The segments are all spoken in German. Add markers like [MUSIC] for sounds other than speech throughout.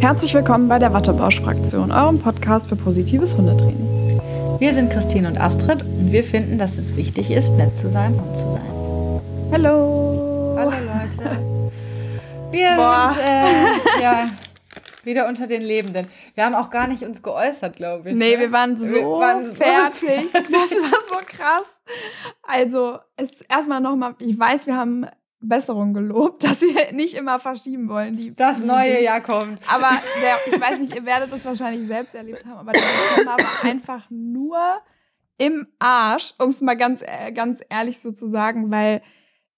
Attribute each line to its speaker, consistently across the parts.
Speaker 1: Herzlich willkommen bei der Wattebausch-Fraktion, eurem Podcast für positives Hundetraining.
Speaker 2: Wir sind Christine und Astrid und wir finden, dass es wichtig ist, nett zu sein Hund zu sein.
Speaker 1: Hallo!
Speaker 2: Hallo Leute! [LAUGHS] Wir Boah. sind äh, ja, [LAUGHS] wieder unter den Lebenden. Wir haben auch gar nicht uns geäußert, glaube ich.
Speaker 1: Nee, ne? wir waren so wir waren fertig. So [LAUGHS] das war so krass. Also, es erstmal nochmal, ich weiß, wir haben Besserung gelobt, [LAUGHS] dass wir nicht immer verschieben wollen. Die,
Speaker 2: das neue Jahr kommt.
Speaker 1: Aber der, ich weiß nicht, ihr werdet das wahrscheinlich selbst erlebt haben, aber der Dezember war [LAUGHS] einfach nur im Arsch, um es mal ganz, äh, ganz ehrlich so zu sagen, weil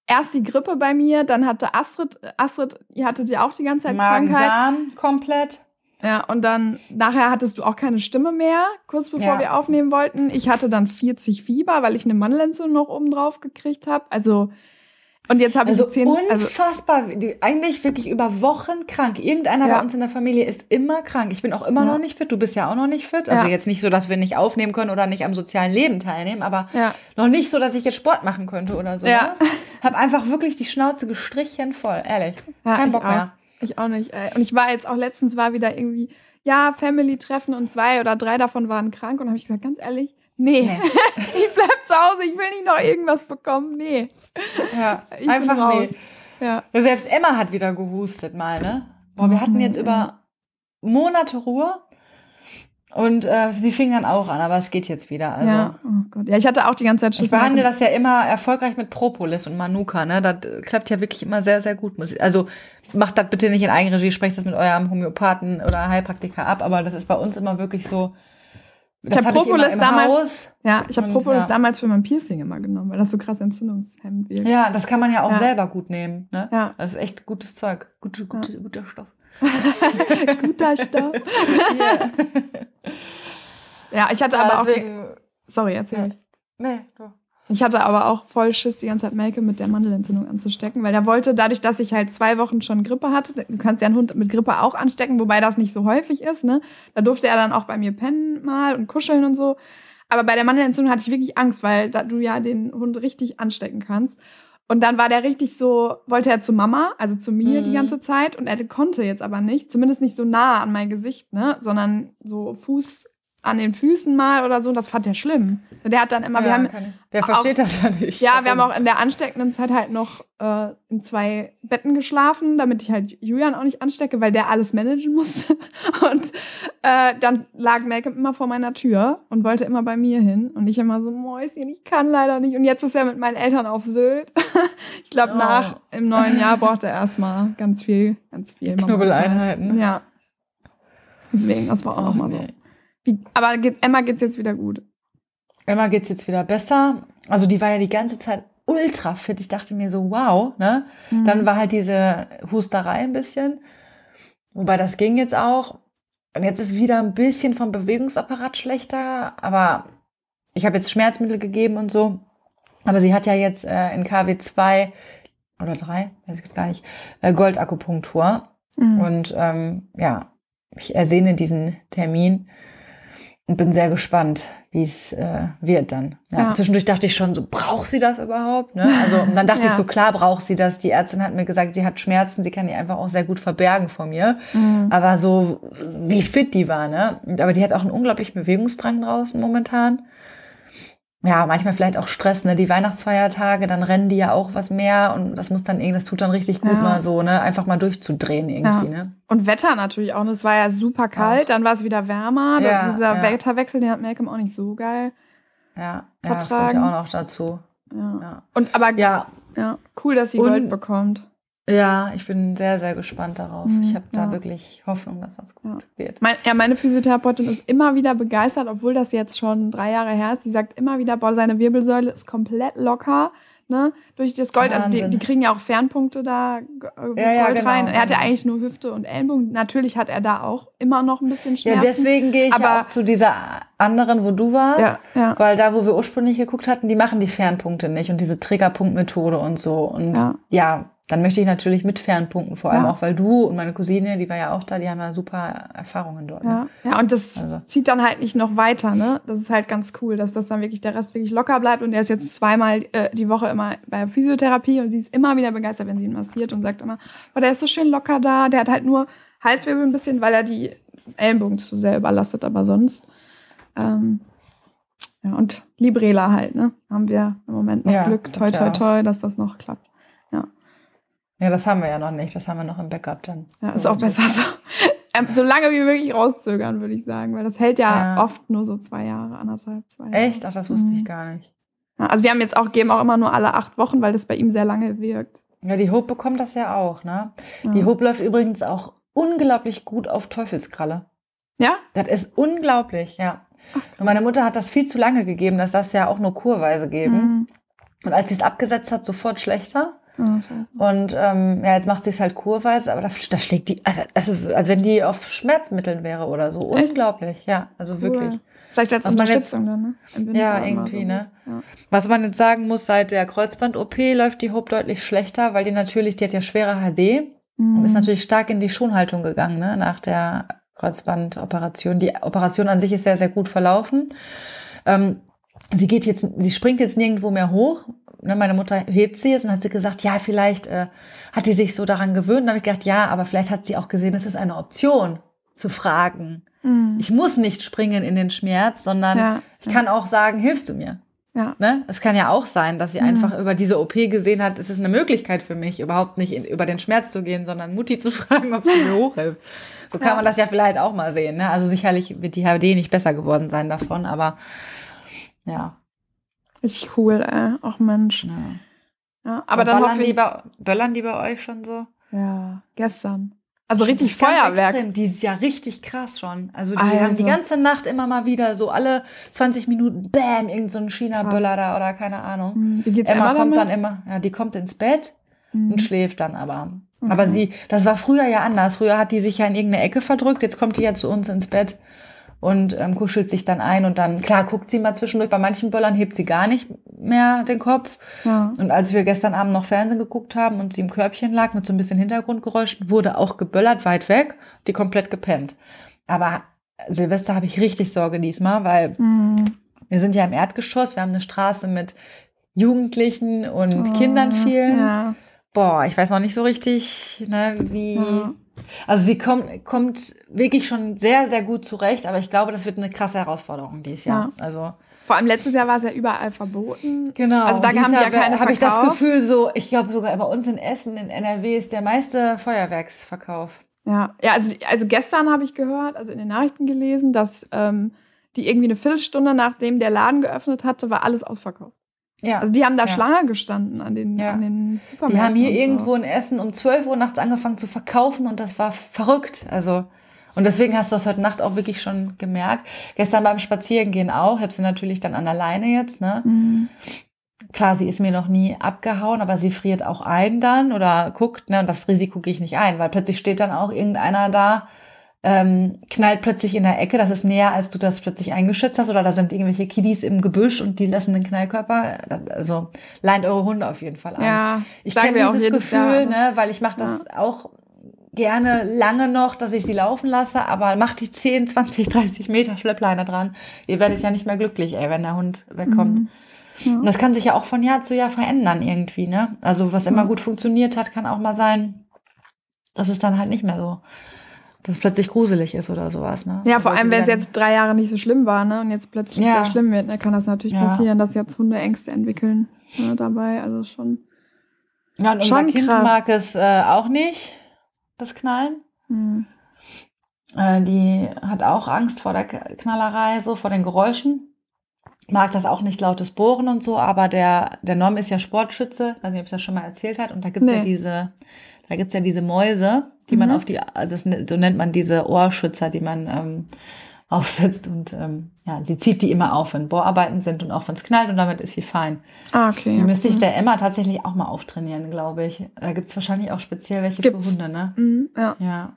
Speaker 1: erst die Grippe bei mir, dann hatte Astrid, Astrid, ihr hattet ja auch die ganze Zeit
Speaker 2: Magen,
Speaker 1: Krankheit.
Speaker 2: Darm komplett.
Speaker 1: Ja, und dann nachher hattest du auch keine Stimme mehr, kurz bevor ja. wir aufnehmen wollten. Ich hatte dann 40 Fieber, weil ich eine Mandelentzündung noch oben drauf gekriegt habe. Also und jetzt habe
Speaker 2: also
Speaker 1: ich zehn,
Speaker 2: also unfassbar, also, eigentlich wirklich über Wochen krank. Irgendeiner ja. bei uns in der Familie ist immer krank. Ich bin auch immer ja. noch nicht fit. Du bist ja auch noch nicht fit. Also ja. jetzt nicht so, dass wir nicht aufnehmen können oder nicht am sozialen Leben teilnehmen, aber noch nicht so, dass ich jetzt Sport machen könnte oder so. Ja. [LAUGHS] Hab einfach wirklich die Schnauze gestrichen voll, ehrlich. Kein Bock
Speaker 1: auch.
Speaker 2: mehr.
Speaker 1: Ich auch nicht. Ey. Und ich war jetzt auch letztens war wieder irgendwie ja Family-Treffen und zwei oder drei davon waren krank und habe ich gesagt, ganz ehrlich, Nee. nee. [LAUGHS] ich bleib zu Hause, ich will nicht noch irgendwas bekommen. Nee.
Speaker 2: Ja, ich einfach nee. Ja. Selbst Emma hat wieder gehustet mal, ne? Boah, wir hatten jetzt über Monate Ruhe. Und äh, sie fing dann auch an, aber es geht jetzt wieder. Also.
Speaker 1: Ja, oh Gott. Ja, ich hatte auch die ganze Zeit
Speaker 2: Schiss. Ich behandle das ja immer erfolgreich mit Propolis und Manuka, ne? Das klappt ja wirklich immer sehr, sehr gut. Also macht das bitte nicht in Eigenregie, sprecht das mit eurem Homöopathen oder Heilpraktiker ab, aber das ist bei uns immer wirklich so,
Speaker 1: ich habe Propolis damals. Haus. Ja, ich habe Propolis ja. damals für mein Piercing immer genommen, weil das so krass entzündungshemmend wirkt.
Speaker 2: Ja, das kann man ja auch ja. selber gut nehmen. Ne? Ja. Das ist echt gutes Zeug. Gute, gute, ja. Guter Stoff. [LAUGHS] [LAUGHS]
Speaker 1: guter Stoff. ja, ich hatte aber deswegen, auch. Die, sorry, erzähl mich.
Speaker 2: Nee, du.
Speaker 1: Ich hatte aber auch voll Schiss, die ganze Zeit Melke mit der Mandelentzündung anzustecken, weil der wollte, dadurch, dass ich halt zwei Wochen schon Grippe hatte, du kannst ja einen Hund mit Grippe auch anstecken, wobei das nicht so häufig ist, ne? Da durfte er dann auch bei mir pennen mal und kuscheln und so. Aber bei der Mandelentzündung hatte ich wirklich Angst, weil da du ja den Hund richtig anstecken kannst. Und dann war der richtig so, wollte er zu Mama, also zu mir mhm. die ganze Zeit und er konnte jetzt aber nicht, zumindest nicht so nah an mein Gesicht, ne, sondern so Fuß an den Füßen mal oder so. Das fand er schlimm. Der hat dann immer, ja, wir haben.
Speaker 2: Der versteht auch, das ja nicht.
Speaker 1: Ja, wir haben auch in der ansteckenden Zeit halt noch äh, in zwei Betten geschlafen, damit ich halt Julian auch nicht anstecke, weil der alles managen musste. [LAUGHS] Und äh, dann lag Malcolm immer vor meiner Tür und wollte immer bei mir hin. Und ich immer so, Mäuschen, ich kann leider nicht. Und jetzt ist er mit meinen Eltern auf Sylt. [LAUGHS] ich glaube, oh. nach im neuen Jahr braucht er erstmal ganz viel, ganz viel.
Speaker 2: Knubbeleinheiten.
Speaker 1: Ja. Deswegen, das war auch oh, nochmal nee. so. Aber geht, Emma geht's jetzt wieder gut.
Speaker 2: Emma geht's jetzt wieder besser. Also die war ja die ganze Zeit ultra fit. Ich dachte mir so, wow, ne? Mhm. Dann war halt diese Husterei ein bisschen. Wobei das ging jetzt auch. Und jetzt ist wieder ein bisschen vom Bewegungsapparat schlechter. Aber ich habe jetzt Schmerzmittel gegeben und so. Aber sie hat ja jetzt äh, in KW 2 oder 3, weiß ich jetzt gar nicht, äh, Goldakupunktur. Mhm. Und ähm, ja, ich ersehne diesen Termin und bin sehr gespannt, wie es äh, wird dann. Ja, ja. Zwischendurch dachte ich schon so, braucht sie das überhaupt? Ne? Also und dann dachte [LAUGHS] ja. ich so, klar braucht sie das. Die Ärztin hat mir gesagt, sie hat Schmerzen, sie kann die einfach auch sehr gut verbergen vor mir. Mhm. Aber so wie fit die war, ne? Aber die hat auch einen unglaublichen Bewegungsdrang draußen momentan ja, manchmal vielleicht auch Stress, ne? Die Weihnachtsfeiertage, dann rennen die ja auch was mehr und das muss dann irgendwie, das tut dann richtig gut ja. mal so, ne? Einfach mal durchzudrehen irgendwie, ja. ne?
Speaker 1: Und Wetter natürlich auch, ne? es war ja super kalt, auch. dann war es wieder wärmer. Ja, dieser ja. Wetterwechsel, den hat Malcolm auch nicht so geil
Speaker 2: ja, vertragen. Ja, das kommt ja auch noch dazu.
Speaker 1: Ja. Und aber ja. ja, cool, dass sie Gold bekommt.
Speaker 2: Ja, ich bin sehr, sehr gespannt darauf. Mhm, ich habe ja. da wirklich Hoffnung, dass das gut ja. wird.
Speaker 1: Mein, ja, meine Physiotherapeutin ist immer wieder begeistert, obwohl das jetzt schon drei Jahre her ist. Die sagt immer wieder, boah, seine Wirbelsäule ist komplett locker. Ne, durch das Gold, Wahnsinn. also die, die, kriegen ja auch Fernpunkte da äh, ja, ja, genau, rein. Er hat ja eigentlich nur Hüfte und Ellenbogen. Natürlich hat er da auch immer noch ein bisschen Schmerzen.
Speaker 2: Ja, deswegen gehe ich aber auch zu dieser anderen, wo du warst, ja, weil da, wo wir ursprünglich geguckt hatten, die machen die Fernpunkte nicht und diese Triggerpunktmethode und so. Und ja dann möchte ich natürlich mit Fernpunkten, vor allem ja. auch, weil du und meine Cousine, die war ja auch da, die haben ja super Erfahrungen dort.
Speaker 1: Ja, ne? ja und das also. zieht dann halt nicht noch weiter, ne? Das ist halt ganz cool, dass das dann wirklich der Rest wirklich locker bleibt und er ist jetzt zweimal äh, die Woche immer bei Physiotherapie und sie ist immer wieder begeistert, wenn sie ihn massiert und sagt immer, oh, der ist so schön locker da, der hat halt nur Halswirbel ein bisschen, weil er die Ellenbogen zu sehr überlastet, aber sonst. Ähm, ja, und Librela halt, ne? Haben wir im Moment noch
Speaker 2: Ja,
Speaker 1: Glück, toi, toi, toi, dass das noch klappt.
Speaker 2: Ja, das haben wir ja noch nicht. Das haben wir noch im Backup dann.
Speaker 1: Ja, ist auch besser so. [LAUGHS] Ähm, so lange wie möglich rauszögern, würde ich sagen, weil das hält ja,
Speaker 2: Ja.
Speaker 1: oft nur so zwei Jahre, anderthalb, zwei Jahre.
Speaker 2: Echt? Ach, das wusste
Speaker 1: Mhm.
Speaker 2: ich gar nicht.
Speaker 1: Ja, also wir haben jetzt auch, geben auch immer nur alle acht Wochen, weil das bei ihm sehr lange wirkt.
Speaker 2: Ja, die Hope bekommt das ja auch, ne?
Speaker 1: Ja.
Speaker 2: Die Hope läuft übrigens auch unglaublich gut auf Teufelskralle.
Speaker 1: Ja?
Speaker 2: Das ist unglaublich, ja. Und meine Mutter hat das viel zu lange gegeben. Das darf es ja auch nur kurweise geben.
Speaker 1: Mhm.
Speaker 2: Und als sie es abgesetzt hat, sofort schlechter.
Speaker 1: Scheiße.
Speaker 2: Und ähm, ja, jetzt macht sie es halt kurweise, aber da, da schlägt die, also das ist, als wenn die auf Schmerzmitteln wäre oder so.
Speaker 1: Echt?
Speaker 2: Unglaublich, ja, also wirklich.
Speaker 1: Cool. Vielleicht als
Speaker 2: Was
Speaker 1: Unterstützung dann, ne?
Speaker 2: Ja, irgendwie,
Speaker 1: so.
Speaker 2: ne?
Speaker 1: Ja.
Speaker 2: Was man jetzt sagen muss, seit der Kreuzband-OP läuft die Hope deutlich schlechter, weil die natürlich, die hat ja schwere HD und
Speaker 1: Mhm.
Speaker 2: ist natürlich stark in die Schonhaltung gegangen, ne, nach der Kreuzbandoperation. Die Operation an sich ist sehr, sehr gut verlaufen. Ähm, sie geht jetzt, sie springt jetzt nirgendwo mehr hoch. Ne, meine Mutter hebt sie jetzt und hat sie gesagt, ja, vielleicht äh, hat die sich so daran gewöhnt. Da habe ich gedacht, ja, aber vielleicht hat sie auch gesehen, es ist eine Option zu fragen.
Speaker 1: Mhm.
Speaker 2: Ich muss nicht springen in den Schmerz, sondern
Speaker 1: Ja,
Speaker 2: ich kann auch sagen, hilfst du mir?
Speaker 1: ja.
Speaker 2: Ne? Es kann ja auch sein, dass sie
Speaker 1: Mhm.
Speaker 2: einfach über diese OP gesehen hat, es ist eine Möglichkeit für mich, überhaupt nicht in, über den Schmerz zu gehen, sondern Mutti zu [LAUGHS] fragen, ob sie mir [LAUGHS] hochhilft. So kann
Speaker 1: Ja.
Speaker 2: man das ja vielleicht auch mal sehen. Ne? Also sicherlich wird die HD nicht besser geworden sein davon, aber ja.
Speaker 1: Richtig cool, ey. Ach Mensch.
Speaker 2: ja.
Speaker 1: Ja, aber dann
Speaker 2: böllern die, bei, böllern die bei euch schon so?
Speaker 1: Ja, gestern. Also richtig Feuerwerk.
Speaker 2: Extrem. Die ist ja richtig krass schon. Also die
Speaker 1: Also.
Speaker 2: haben die ganze Nacht immer mal wieder so alle 20 Minuten, bam, irgend so ein China-Böller da oder keine Ahnung.
Speaker 1: Hm, Wie geht's
Speaker 2: Emma
Speaker 1: Emma,
Speaker 2: kommt
Speaker 1: damit?
Speaker 2: dann immer, ja, die kommt ins Bett
Speaker 1: Mhm.
Speaker 2: und schläft dann aber.
Speaker 1: Okay.
Speaker 2: Aber sie, das war früher ja anders. Früher hat die sich ja in irgendeine Ecke verdrückt. Jetzt kommt die ja zu uns ins Bett und ähm, kuschelt sich dann ein und dann, klar, guckt sie mal zwischendurch. Bei manchen Böllern hebt sie gar nicht mehr den Kopf.
Speaker 1: Ja.
Speaker 2: Und als wir gestern Abend noch Fernsehen geguckt haben und sie im Körbchen lag mit so ein bisschen Hintergrundgeräuschen, wurde auch geböllert weit weg, die komplett gepennt. Aber Silvester habe ich richtig Sorge diesmal, weil
Speaker 1: Mhm.
Speaker 2: wir sind ja im Erdgeschoss, wir haben eine Straße mit Jugendlichen und
Speaker 1: Oh,
Speaker 2: Kindern vielen.
Speaker 1: Ja.
Speaker 2: Boah, ich weiß noch nicht so richtig, ne, wie.
Speaker 1: Ja.
Speaker 2: Also sie kommt, kommt wirklich schon sehr, sehr gut zurecht, aber ich glaube, das wird eine krasse Herausforderung dieses Jahr. Also
Speaker 1: Vor allem letztes Jahr war es ja überall verboten.
Speaker 2: genau.
Speaker 1: Also da
Speaker 2: dieses
Speaker 1: haben die ja
Speaker 2: Jahr
Speaker 1: keine
Speaker 2: Habe ich das. Gefühl so, ich glaube sogar bei uns in Essen, in NRW ist der meiste Feuerwerksverkauf.
Speaker 1: Ja, ja also, also gestern habe ich gehört, also in den Nachrichten gelesen, dass ähm, die irgendwie eine Viertelstunde nachdem der Laden geöffnet hatte, war alles ausverkauft.
Speaker 2: Ja.
Speaker 1: Also die haben da
Speaker 2: Ja.
Speaker 1: Schlange gestanden an den,
Speaker 2: Ja.
Speaker 1: an den Supermärkten.
Speaker 2: die haben hier
Speaker 1: so.
Speaker 2: irgendwo in Essen um 12 Uhr nachts angefangen zu verkaufen und das war verrückt. Also, und deswegen hast du das heute Nacht auch wirklich schon gemerkt. Gestern beim Spazierengehen auch, ich habe sie natürlich dann an der Leine jetzt, ne?
Speaker 1: Mhm.
Speaker 2: Klar, sie ist mir noch nie abgehauen, aber sie friert auch ein dann oder guckt, ne? Und das Risiko gehe ich nicht ein, weil plötzlich steht dann auch irgendeiner da, ähm, knallt plötzlich in der Ecke, das ist näher, als du das plötzlich eingeschätzt hast, oder da sind irgendwelche Kiddies im Gebüsch und die lassen den Knallkörper. Also leint eure Hunde auf jeden Fall ein.
Speaker 1: Ja,
Speaker 2: Ich kenne dieses Gefühl,
Speaker 1: Jahr, ne?
Speaker 2: weil ich mache das auch gerne lange noch, dass ich sie laufen lasse, aber macht die 10, 20, 30 Meter Schleppleine dran. Ihr werdet ja nicht mehr glücklich, ey, wenn der Hund wegkommt.
Speaker 1: Mhm. Ja.
Speaker 2: Und das kann sich ja auch von Jahr zu Jahr verändern irgendwie, ne? Also was immer
Speaker 1: Ja.
Speaker 2: gut funktioniert hat, kann auch mal sein, dass es dann halt nicht mehr so, dass es plötzlich gruselig ist oder sowas, ne?
Speaker 1: Ja, vor allem, wenn es jetzt drei Jahre nicht so schlimm war, ne? Und jetzt plötzlich
Speaker 2: Ja.
Speaker 1: sehr schlimm wird, dann kann das natürlich
Speaker 2: Ja.
Speaker 1: passieren, dass jetzt Hunde Ängste entwickeln ne, dabei. Also schon.
Speaker 2: Ja, und unser
Speaker 1: schon
Speaker 2: Kind
Speaker 1: krass.
Speaker 2: mag es äh, auch nicht, das Knallen.
Speaker 1: Hm.
Speaker 2: Äh, die hat auch Angst vor der Knallerei, so vor den Geräuschen. Mag das auch nicht lautes Bohren und so, aber der, der Norm ist ja Sportschütze, weiß nicht, ob ich das schon mal erzählt hat. Und da gibt's ja
Speaker 1: Nee.
Speaker 2: diese, da gibt's ja diese Mäuse, die man
Speaker 1: Mhm.
Speaker 2: auf die, also das, ne- so nennt man diese Ohrschützer, die man ähm, aufsetzt. Und ähm, ja, sie zieht die immer auf, wenn Bohrarbeiten sind und auch wenn es knallt und damit ist sie fein.
Speaker 1: Ah, okay.
Speaker 2: Die müsste ich der Emma tatsächlich auch mal auftrainieren, glaube ich. Da gibt's wahrscheinlich auch speziell welche
Speaker 1: Gibt's.
Speaker 2: für Hunde, ne?
Speaker 1: Mhm, ja.
Speaker 2: Ja.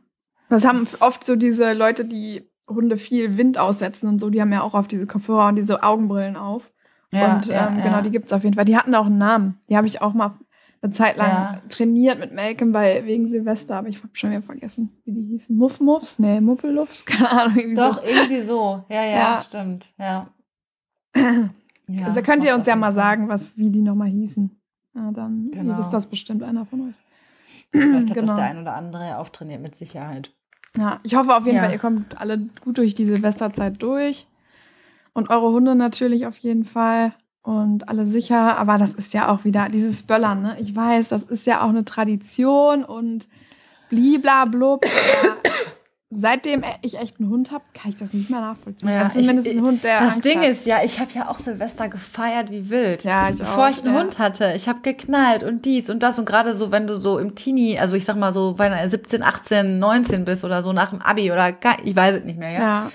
Speaker 1: Das haben oft so diese Leute, die Hunde viel Wind aussetzen und so, die haben ja auch auf diese Kopfhörer und diese Augenbrillen auf.
Speaker 2: Ja,
Speaker 1: und
Speaker 2: ja,
Speaker 1: ähm,
Speaker 2: ja.
Speaker 1: genau, die gibt's auf jeden Fall. Die hatten auch einen Namen. Die habe ich auch mal eine Zeit lang
Speaker 2: Ja.
Speaker 1: trainiert mit Malcolm bei, wegen Silvester, aber ich habe schon wieder vergessen, wie die hießen. Muff Muffs? Nee, Muffeluffs? [LAUGHS] Keine Ahnung. Irgendwie
Speaker 2: Doch,
Speaker 1: So.
Speaker 2: irgendwie so. Ja, ja,
Speaker 1: Ja.
Speaker 2: stimmt. Ja. [CLEARS THROAT] ja
Speaker 1: also könnt ihr uns ja mal sagen, was, wie die nochmal hießen. Ja, dann
Speaker 2: Genau.
Speaker 1: wisst das bestimmt einer von euch.
Speaker 2: Vielleicht hat [CLEARS THROAT]
Speaker 1: genau.
Speaker 2: das der ein oder andere auftrainiert, mit Sicherheit.
Speaker 1: Ja, ich hoffe auf jeden. Fall, ihr kommt alle gut durch die Silvesterzeit durch. Und eure Hunde natürlich auf jeden Fall. Und alle sicher. Aber das ist ja auch wieder dieses Böllern, ne? Ich weiß, das ist ja auch eine Tradition und bliblablub. [COUGHS] Seitdem ich echt einen Hund habe, kann ich das nicht mehr nachvollziehen.
Speaker 2: Ja,
Speaker 1: also zumindest
Speaker 2: ich-
Speaker 1: ein Hund, der
Speaker 2: Das
Speaker 1: Angst
Speaker 2: Ding
Speaker 1: hat.
Speaker 2: ist ja, ich habe ja auch Silvester gefeiert wie wild.
Speaker 1: Ja, ich
Speaker 2: Bevor
Speaker 1: auch,
Speaker 2: ich einen
Speaker 1: ja.
Speaker 2: Hund hatte, ich habe geknallt und dies und das und gerade so, wenn du so im Teenie, also ich sag mal so, wenn du 17, 18, 19 bist oder so nach dem Abi oder gar, ich weiß es nicht mehr, ja.
Speaker 1: Ja.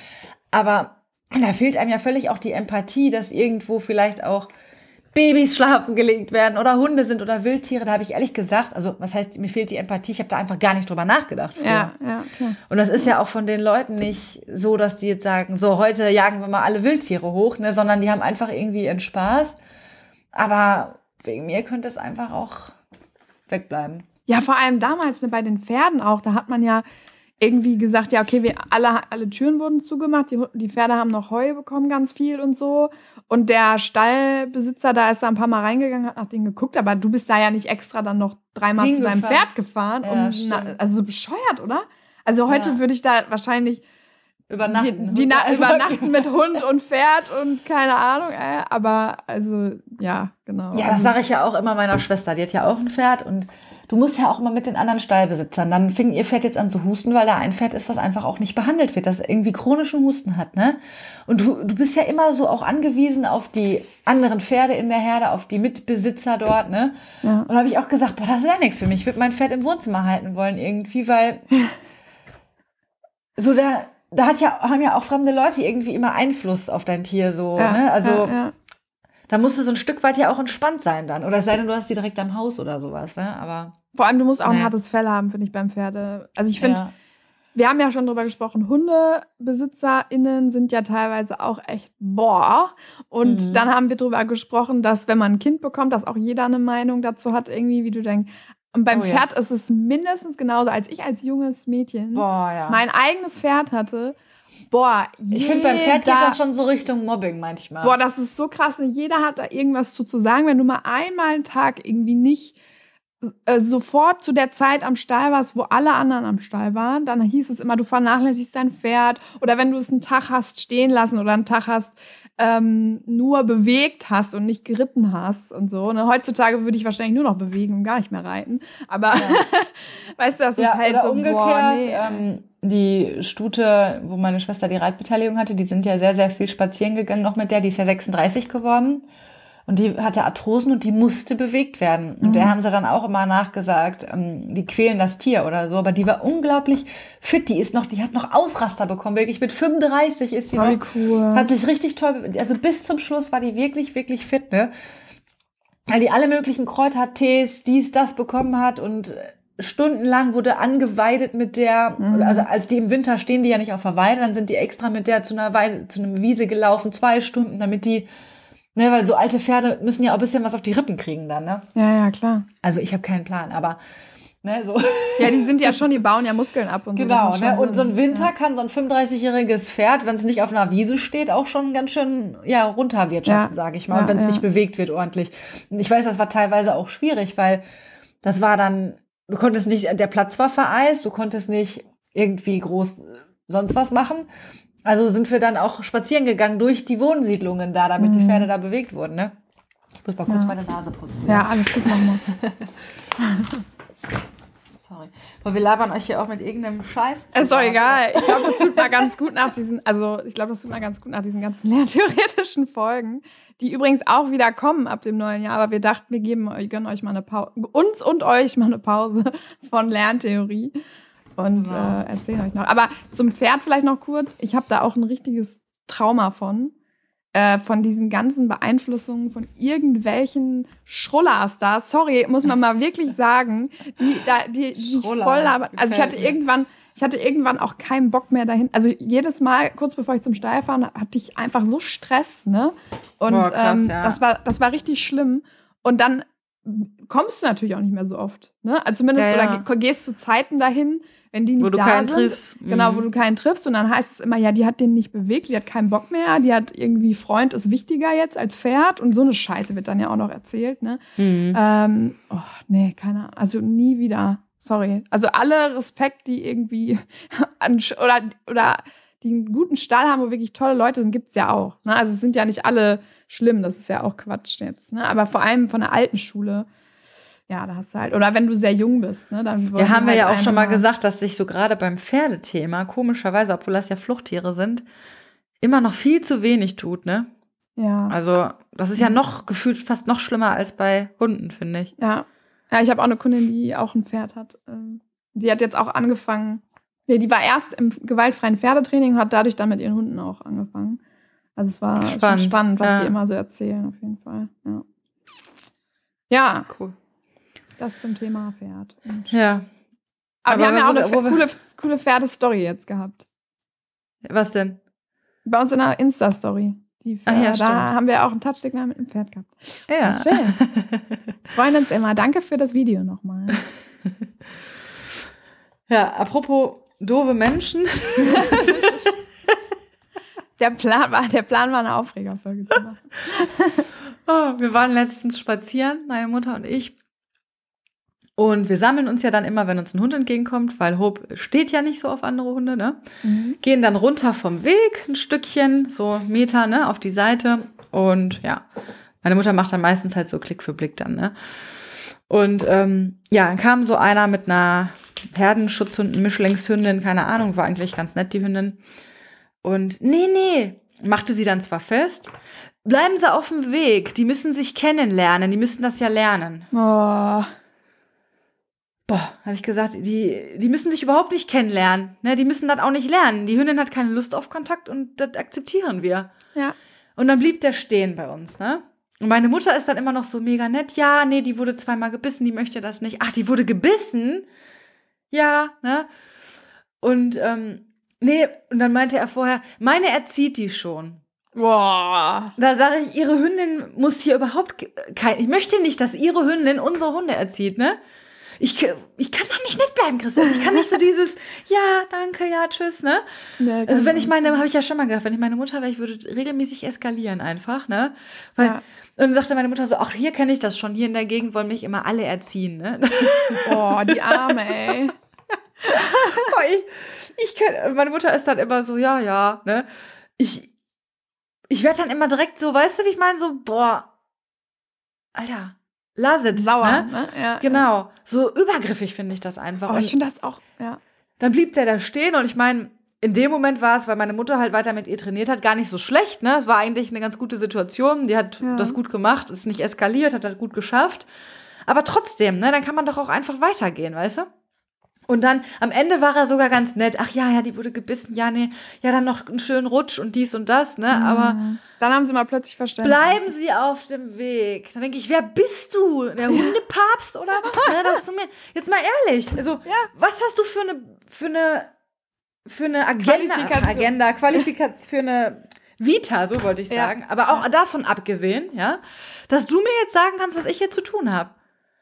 Speaker 2: Aber da fehlt einem ja völlig auch die Empathie, dass irgendwo vielleicht auch Babys schlafen gelegt werden oder Hunde sind oder Wildtiere. Da habe ich ehrlich gesagt, also was heißt, mir fehlt die Empathie, ich habe da einfach gar nicht drüber nachgedacht. früher.
Speaker 1: Ja, ja, klar.
Speaker 2: Und das ist ja auch von den Leuten nicht so, dass die jetzt sagen, so heute jagen wir mal alle Wildtiere hoch, ne, sondern die haben einfach irgendwie ihren Spaß. Aber wegen mir könnte es einfach auch wegbleiben.
Speaker 1: Ja, vor allem damals ne, bei den Pferden auch. Da hat man ja irgendwie gesagt, ja, okay, wir alle, alle Türen wurden zugemacht, die, die Pferde haben noch Heu bekommen, ganz viel und so. Und der Stallbesitzer, da ist da ein paar Mal reingegangen, hat nach denen geguckt, aber du bist da ja nicht extra dann noch dreimal zu deinem. Pferd gefahren.
Speaker 2: Ja,
Speaker 1: und na, also so bescheuert, oder? Also heute
Speaker 2: Ja.
Speaker 1: würde ich da wahrscheinlich
Speaker 2: Übernachten.
Speaker 1: die, die Na [LAUGHS] übernachten mit [LAUGHS] Hund und Pferd und keine Ahnung, äh, aber also ja, genau.
Speaker 2: Ja, das
Speaker 1: also,
Speaker 2: sage ich ja auch immer meiner Schwester. Die hat ja auch ein Pferd und du musst ja auch immer mit den anderen Stallbesitzern. Dann fing ihr Pferd jetzt an zu husten, weil da ein Pferd ist, was einfach auch nicht behandelt wird, das irgendwie chronischen Husten hat, ne? Und du, du bist ja immer so auch angewiesen auf die anderen Pferde in der Herde, auf die Mitbesitzer dort, ne?
Speaker 1: Ja.
Speaker 2: Und da habe ich auch gesagt, boah, das wäre nichts für mich. Ich würde mein Pferd im Wohnzimmer halten wollen irgendwie, weil [LAUGHS] so da, da hat ja, haben ja auch fremde Leute irgendwie immer Einfluss auf dein Tier, so,
Speaker 1: ja,
Speaker 2: ne? Also,
Speaker 1: ja.
Speaker 2: da musst du so ein Stück weit ja auch entspannt sein dann. Oder es sei denn, du hast die direkt am Haus oder sowas, ne? Aber.
Speaker 1: Vor allem, du musst auch
Speaker 2: Nee.
Speaker 1: ein hartes Fell haben, finde ich, beim Pferde. Also ich finde,
Speaker 2: ja.
Speaker 1: wir haben ja schon drüber gesprochen, HundebesitzerInnen sind ja teilweise auch echt boah. Und
Speaker 2: Mhm.
Speaker 1: dann haben wir drüber gesprochen, dass wenn man ein Kind bekommt, dass auch jeder eine Meinung dazu hat, irgendwie, wie du denkst. Und beim
Speaker 2: Oh, yes.
Speaker 1: Pferd ist es mindestens genauso, als ich als junges Mädchen
Speaker 2: Boah, ja.
Speaker 1: mein eigenes Pferd hatte. Boah,
Speaker 2: ich finde, beim Pferd geht das schon so Richtung Mobbing manchmal.
Speaker 1: Boah, das ist so krass. Ne? Jeder hat da irgendwas zu, zu sagen. Wenn du mal einmal einen Tag irgendwie nicht äh, sofort zu der Zeit am Stall warst, wo alle anderen am Stall waren, dann hieß es immer, du vernachlässigst dein Pferd. Oder wenn du es einen Tag hast stehen lassen oder einen Tag hast ähm, nur bewegt hast und nicht geritten hast und so. Ne? Heutzutage würde ich wahrscheinlich nur noch bewegen und gar nicht mehr reiten. Aber [LAUGHS] weißt du, das
Speaker 2: ja,
Speaker 1: ist halt
Speaker 2: oder
Speaker 1: so
Speaker 2: umgekehrt.
Speaker 1: boah, nee.
Speaker 2: ähm, die Stute, wo meine Schwester die Reitbeteiligung hatte, die sind ja sehr, sehr viel spazieren gegangen noch mit der. Die ist ja 36 geworden. Und die hatte Arthrosen und die musste bewegt werden. Und
Speaker 1: Mhm.
Speaker 2: der haben sie dann auch immer nachgesagt, ähm, die quälen das Tier oder so. Aber die war unglaublich fit. Die ist noch, die hat noch Ausraster bekommen. Wirklich mit 35 ist die
Speaker 1: Oh, wie
Speaker 2: noch.
Speaker 1: cool.
Speaker 2: Hat sich richtig toll, also bis zum Schluss war die wirklich, wirklich fit, ne? Weil die alle möglichen Kräutertees, dies, das bekommen hat und stundenlang wurde angeweidet mit der,
Speaker 1: Mhm.
Speaker 2: also als die im Winter stehen die ja nicht auf der Weide, dann sind die extra mit der zu einer Weide, zu einem Wiese gelaufen, zwei Stunden, damit die, ne, weil so alte Pferde müssen ja auch ein bisschen was auf die Rippen kriegen dann, ne?
Speaker 1: Ja, ja, klar.
Speaker 2: Also ich habe keinen Plan, aber, ne, so.
Speaker 1: Ja, die sind ja [LAUGHS] schon, die bauen ja Muskeln ab und so.
Speaker 2: Genau, ne? Und so ein. Winter kann so ein 35-jähriges Pferd, wenn es nicht auf einer Wiese steht, auch schon ganz schön ja, runterwirtschaften,
Speaker 1: Ja.
Speaker 2: sage ich mal,
Speaker 1: Ja,
Speaker 2: wenn es
Speaker 1: ja.
Speaker 2: nicht bewegt wird ordentlich. Und ich weiß, das war teilweise auch schwierig, weil das war dann, du konntest nicht, der Platz war vereist, du konntest nicht irgendwie groß sonst was machen. Also sind wir dann auch spazieren gegangen durch die Wohnsiedlungen da, damit die Pferde da bewegt wurden, ne? Ich muss mal kurz
Speaker 1: Mhm. Ja.
Speaker 2: meine Nase putzen.
Speaker 1: Ja, alles gut, mach mal. [LAUGHS]
Speaker 2: Sorry. Aber wir labern euch hier auch mit irgendeinem Scheiß.
Speaker 1: Ist doch
Speaker 2: zusammen.
Speaker 1: egal. Ich glaube, das tut mal ganz [LAUGHS] gut nach diesen, also ich glaube, das tut mal ganz gut nach diesen ganzen [LAUGHS] lerntheoretischen Folgen, die übrigens auch wieder kommen ab dem neuen Jahr. Aber wir dachten, wir geben euch, gönnen euch mal eine Pause, uns und euch mal eine Pause von Lerntheorie und
Speaker 2: Genau.
Speaker 1: äh, erzählen euch noch. Aber zum Pferd vielleicht noch kurz. Ich habe da auch ein richtiges Trauma von. Äh, von diesen ganzen Beeinflussungen von irgendwelchen Schruller-Stars. Sorry, muss man mal wirklich sagen. Die, da, die, die voll labern. Also ich hatte irgendwann, ich hatte irgendwann auch keinen Bock mehr dahin. Also jedes Mal, kurz bevor ich zum Stall fahren, hatte ich einfach so Stress, ne? Und
Speaker 2: Boah, krass,
Speaker 1: ähm,
Speaker 2: ja.
Speaker 1: das war, das war richtig schlimm. Und dann kommst du natürlich auch nicht mehr so oft, ne? Also zumindest
Speaker 2: Ja, ja.
Speaker 1: oder ge- gehst zu Zeiten dahin, wenn die nicht
Speaker 2: Wo du
Speaker 1: da
Speaker 2: keinen
Speaker 1: sind.
Speaker 2: triffst.
Speaker 1: Genau,
Speaker 2: Mhm.
Speaker 1: wo du keinen triffst und dann heißt es immer, ja, die hat den nicht bewegt, die hat keinen Bock mehr, die hat irgendwie Freund ist wichtiger jetzt als Pferd und so eine Scheiße wird dann ja auch noch erzählt, ne?
Speaker 2: Mhm.
Speaker 1: Ähm, oh, nee, keine Ahnung. Also nie wieder. Sorry. Also alle Respekt, die irgendwie [LAUGHS] an, oder, oder die einen guten Stall haben, wo wirklich tolle Leute sind, gibt's ja auch. Ne? Also es sind ja nicht alle schlimm, das ist ja auch Quatsch jetzt. Ne? Aber vor allem von der alten Schule, ja, da hast du halt, oder wenn du sehr jung bist, ne, dann
Speaker 2: Ja, haben wir
Speaker 1: halt
Speaker 2: ja auch schon mal gesagt, dass sich so gerade beim Pferdethema, komischerweise, obwohl das ja Fluchttiere sind, immer noch viel zu wenig tut, ne?
Speaker 1: Ja.
Speaker 2: Also, das ist ja noch gefühlt fast noch schlimmer als bei Hunden, finde ich.
Speaker 1: Ja. Ja, ich habe auch eine Kundin, die auch ein Pferd hat. Ähm, Die hat jetzt auch angefangen. Nee, die war erst im gewaltfreien Pferdetraining und hat dadurch dann mit ihren Hunden auch angefangen. Also es war
Speaker 2: Spannend,
Speaker 1: spannend, spannend was
Speaker 2: ja.
Speaker 1: die immer so erzählen, auf jeden Fall. Ja, ja
Speaker 2: Cool.
Speaker 1: Das zum Thema Pferd.
Speaker 2: Ja.
Speaker 1: aber,
Speaker 2: Aber
Speaker 1: wir haben ja auch eine coole, coole Pferdestory jetzt gehabt.
Speaker 2: Was denn?
Speaker 1: Bei uns in der Insta-Story. Die
Speaker 2: Ach ja, stimmt.
Speaker 1: da haben wir auch ein Touchsignal mit einem Pferd gehabt.
Speaker 2: Ja.
Speaker 1: Schön. [LAUGHS] Freuen uns immer. Danke für das Video nochmal. [LAUGHS]
Speaker 2: Ja, apropos doofe Menschen. [LAUGHS]
Speaker 1: Der Plan war, der Plan war eine Aufregerfolge zu machen.
Speaker 2: Oh, wir waren letztens spazieren, meine Mutter und ich. Und wir sammeln uns ja dann immer, wenn uns ein Hund entgegenkommt, weil Hope steht ja nicht so auf andere Hunde, ne? Gehen dann runter vom Weg ein Stückchen, so Meter, ne, auf die Seite. Und ja, meine Mutter macht dann meistens halt so Klick für Blick dann, ne? Und ähm, ja, dann kam so einer mit einer Herdenschutzhund, Mischlingshündin, keine Ahnung, war eigentlich ganz nett, die Hündin. Und nee, nee, machte sie dann zwar fest, bleiben Sie auf dem Weg, die müssen sich kennenlernen, die müssen das ja lernen.
Speaker 1: Oh,
Speaker 2: Boah, habe ich gesagt, die, die müssen sich überhaupt nicht kennenlernen, ne? Die müssen das auch nicht lernen. Die Hündin hat keine Lust auf Kontakt und das akzeptieren wir.
Speaker 1: ja.
Speaker 2: Und dann blieb der stehen bei uns, ne? Und meine Mutter ist dann immer noch so mega nett. Ja, nee, die wurde zweimal gebissen, die möchte das nicht. Ach, die wurde gebissen? Ja, ne? Und, ähm, nee, und dann meinte er vorher, meine erzieht die schon.
Speaker 1: Boah.
Speaker 2: Da sage ich, ihre Hündin muss hier überhaupt kein. Ich möchte nicht, dass ihre Hündin unsere Hunde erzieht, ne? Ich, ich kann doch nicht nett bleiben, Christian. Ich kann nicht so dieses, [LAUGHS] ja, danke, ja, tschüss, ne?
Speaker 1: Nee,
Speaker 2: Also wenn
Speaker 1: kann-
Speaker 2: ich meine, habe ich ja schon mal gesagt, wenn ich meine Mutter wäre, ich würde regelmäßig eskalieren einfach, ne? Weil,
Speaker 1: Ja.
Speaker 2: Und dann sagte meine Mutter so, ach, hier kenne ich das schon, hier in der Gegend wollen mich immer alle erziehen, ne? [LAUGHS]
Speaker 1: Oh, die Arme, ey. [LAUGHS]
Speaker 2: Ich, ich kenn, meine Mutter ist dann immer so, ja, ja, ne? Ich, ich werde dann immer direkt so, weißt du, wie ich meine, so, boah, Alter, lass it,
Speaker 1: Sauer,
Speaker 2: ne?
Speaker 1: ne? Ja.
Speaker 2: Genau, so übergriffig finde ich das einfach.
Speaker 1: Oh,
Speaker 2: Und
Speaker 1: ich finde das auch, ja.
Speaker 2: dann blieb der da stehen und ich meine, in dem Moment war es, weil meine Mutter halt weiter mit ihr trainiert hat, gar nicht so schlecht, ne? Es war eigentlich eine ganz gute Situation, die hat
Speaker 1: Ja.
Speaker 2: das gut gemacht, ist nicht eskaliert, hat das gut geschafft. Aber trotzdem, ne, dann kann man doch auch einfach weitergehen, weißt du? Und dann am Ende war er sogar ganz nett. Ach ja, ja, die wurde gebissen. Ja, nee, ja, dann noch einen schönen Rutsch und dies und das, ne? Aber
Speaker 1: Dann haben sie mal plötzlich verstanden.
Speaker 2: bleiben Sie auf dem Weg. Dann denke ich, wer bist du? Der Hundepapst oder was? Ne, dass du mir jetzt mal ehrlich, also was hast du für eine für eine für eine Agenda,
Speaker 1: Qualifikation.
Speaker 2: Agenda, Qualifikation für eine Vita, so wollte ich
Speaker 1: Ja.
Speaker 2: sagen, aber auch davon abgesehen, ja, dass du mir jetzt sagen kannst, was ich hier zu tun habe.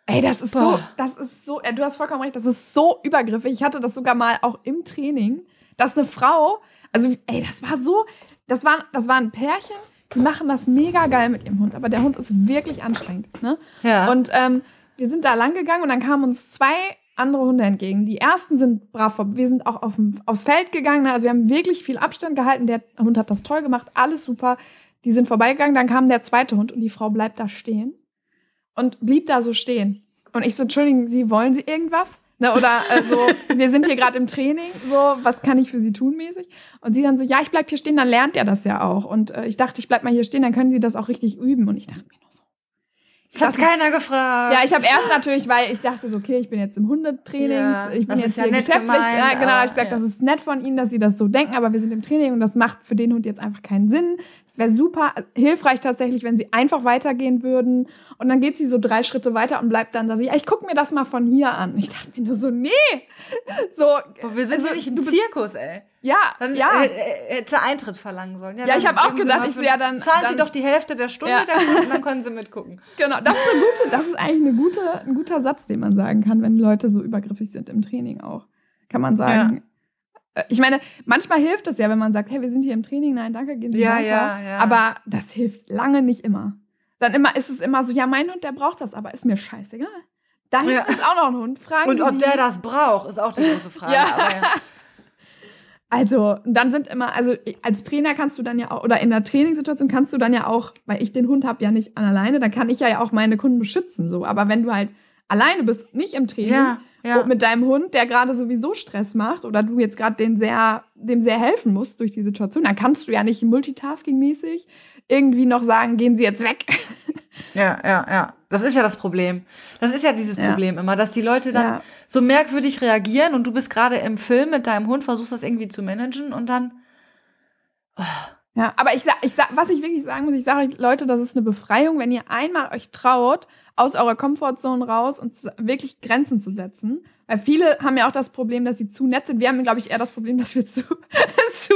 Speaker 1: Ey, das ist so,
Speaker 2: Boah.
Speaker 1: das ist so, äh, du hast vollkommen recht, das ist so übergriffig. Ich hatte das sogar mal auch im Training, dass eine Frau, also ey, das war so, das war, das war ein Pärchen, die machen das mega geil mit ihrem Hund, aber der Hund ist wirklich anstrengend, ne?
Speaker 2: Ja.
Speaker 1: Und ähm, wir sind da lang gegangen und dann kamen uns zwei andere Hunde entgegen. Die ersten sind brav, wir sind auch auf dem, aufs Feld gegangen, ne? also wir haben wirklich viel Abstand gehalten. Der Hund hat das toll gemacht, alles super. Die sind vorbeigegangen, dann kam der zweite Hund und die Frau bleibt da stehen und blieb da so stehen. Und ich so, entschuldigen Sie, wollen Sie irgendwas? Ne, oder also, [LAUGHS] wir sind hier gerade im Training, so, was kann ich für Sie tun mäßig? Und sie dann so, ja, ich bleib hier stehen, dann lernt er das ja auch. Und äh, ich dachte, ich bleib mal hier stehen, dann können Sie das auch richtig üben. Und ich dachte mir nur so.
Speaker 2: Das hat
Speaker 1: das ist-
Speaker 2: keiner gefragt.
Speaker 1: Ja, ich habe erst natürlich, weil ich dachte so, okay, ich bin jetzt im Hundetrainings,
Speaker 2: Ja,
Speaker 1: ich bin jetzt
Speaker 2: ja
Speaker 1: hier geschäftlich.
Speaker 2: gemeint,
Speaker 1: ja, genau, ich gesagt,
Speaker 2: ja.
Speaker 1: das ist nett von Ihnen, dass Sie das so denken, aber wir sind im Training und das macht für den Hund jetzt einfach keinen Sinn. Es wäre super hilfreich tatsächlich, wenn Sie einfach weitergehen würden. Und dann geht sie so drei Schritte weiter und bleibt dann da ja, ich gucke mir das mal von hier an. Ich dachte mir nur so, nee. So,
Speaker 2: Boah, wir sind
Speaker 1: also,
Speaker 2: nicht im Zirkus, ey.
Speaker 1: ja,
Speaker 2: Dann
Speaker 1: ja.
Speaker 2: äh, äh, hätte Eintritt verlangen sollen.
Speaker 1: Ja,
Speaker 2: dann
Speaker 1: ich hab auch gedacht, ich so, ja, dann-
Speaker 2: Zahlen
Speaker 1: dann-
Speaker 2: Sie doch die Hälfte der Stunde
Speaker 1: Ja.
Speaker 2: der Kunden, dann können Sie mitgucken. [LAUGHS]
Speaker 1: Genau, das ist eine gute, das ist eigentlich eine gute, ein guter Satz, den man sagen kann, wenn Leute so übergriffig sind im Training auch. Kann man sagen. Äh, Ich meine, manchmal hilft es ja, wenn man sagt, hey, wir sind hier im Training, nein, danke, gehen Sie
Speaker 2: Ja,
Speaker 1: weiter.
Speaker 2: ja, ja.
Speaker 1: Aber das hilft lange nicht immer. Dann immer ist es immer so, ja, mein Hund, der braucht das, aber ist mir scheißegal. Da hinten
Speaker 2: Ja.
Speaker 1: ist auch noch ein Hund. Fragen
Speaker 2: Und ob
Speaker 1: die-
Speaker 2: der das braucht, ist auch die große Frage.
Speaker 1: Ja. [LAUGHS] Also, dann sind immer, also als Trainer kannst du dann ja auch, oder in der Trainingssituation kannst du dann ja auch, weil ich den Hund habe ja nicht an alleine, dann kann ich ja auch meine Kunden beschützen, so. Aber wenn du halt alleine bist, nicht im Training,
Speaker 2: Ja, ja.
Speaker 1: mit deinem Hund, der gerade sowieso Stress macht, oder du jetzt gerade den sehr, dem sehr helfen musst durch die Situation, dann kannst du ja nicht multitasking-mäßig irgendwie noch sagen, gehen Sie jetzt weg. [LAUGHS]
Speaker 2: Ja, ja, ja. Das ist ja das Problem. Das ist ja dieses
Speaker 1: Ja.
Speaker 2: Problem immer, dass die Leute dann
Speaker 1: Ja.
Speaker 2: so merkwürdig reagieren und du bist gerade im Film mit deinem Hund, versuchst das irgendwie zu managen und dann.
Speaker 1: Ja, aber ich sag, ich sag, was ich wirklich sagen muss, ich sage euch, Leute, das ist eine Befreiung, wenn ihr einmal euch traut, aus eurer Komfortzone raus und wirklich Grenzen zu setzen. Weil viele haben ja auch das Problem, dass sie zu nett sind. Wir haben, glaube ich, eher das Problem, dass wir zu, [LAUGHS] zu,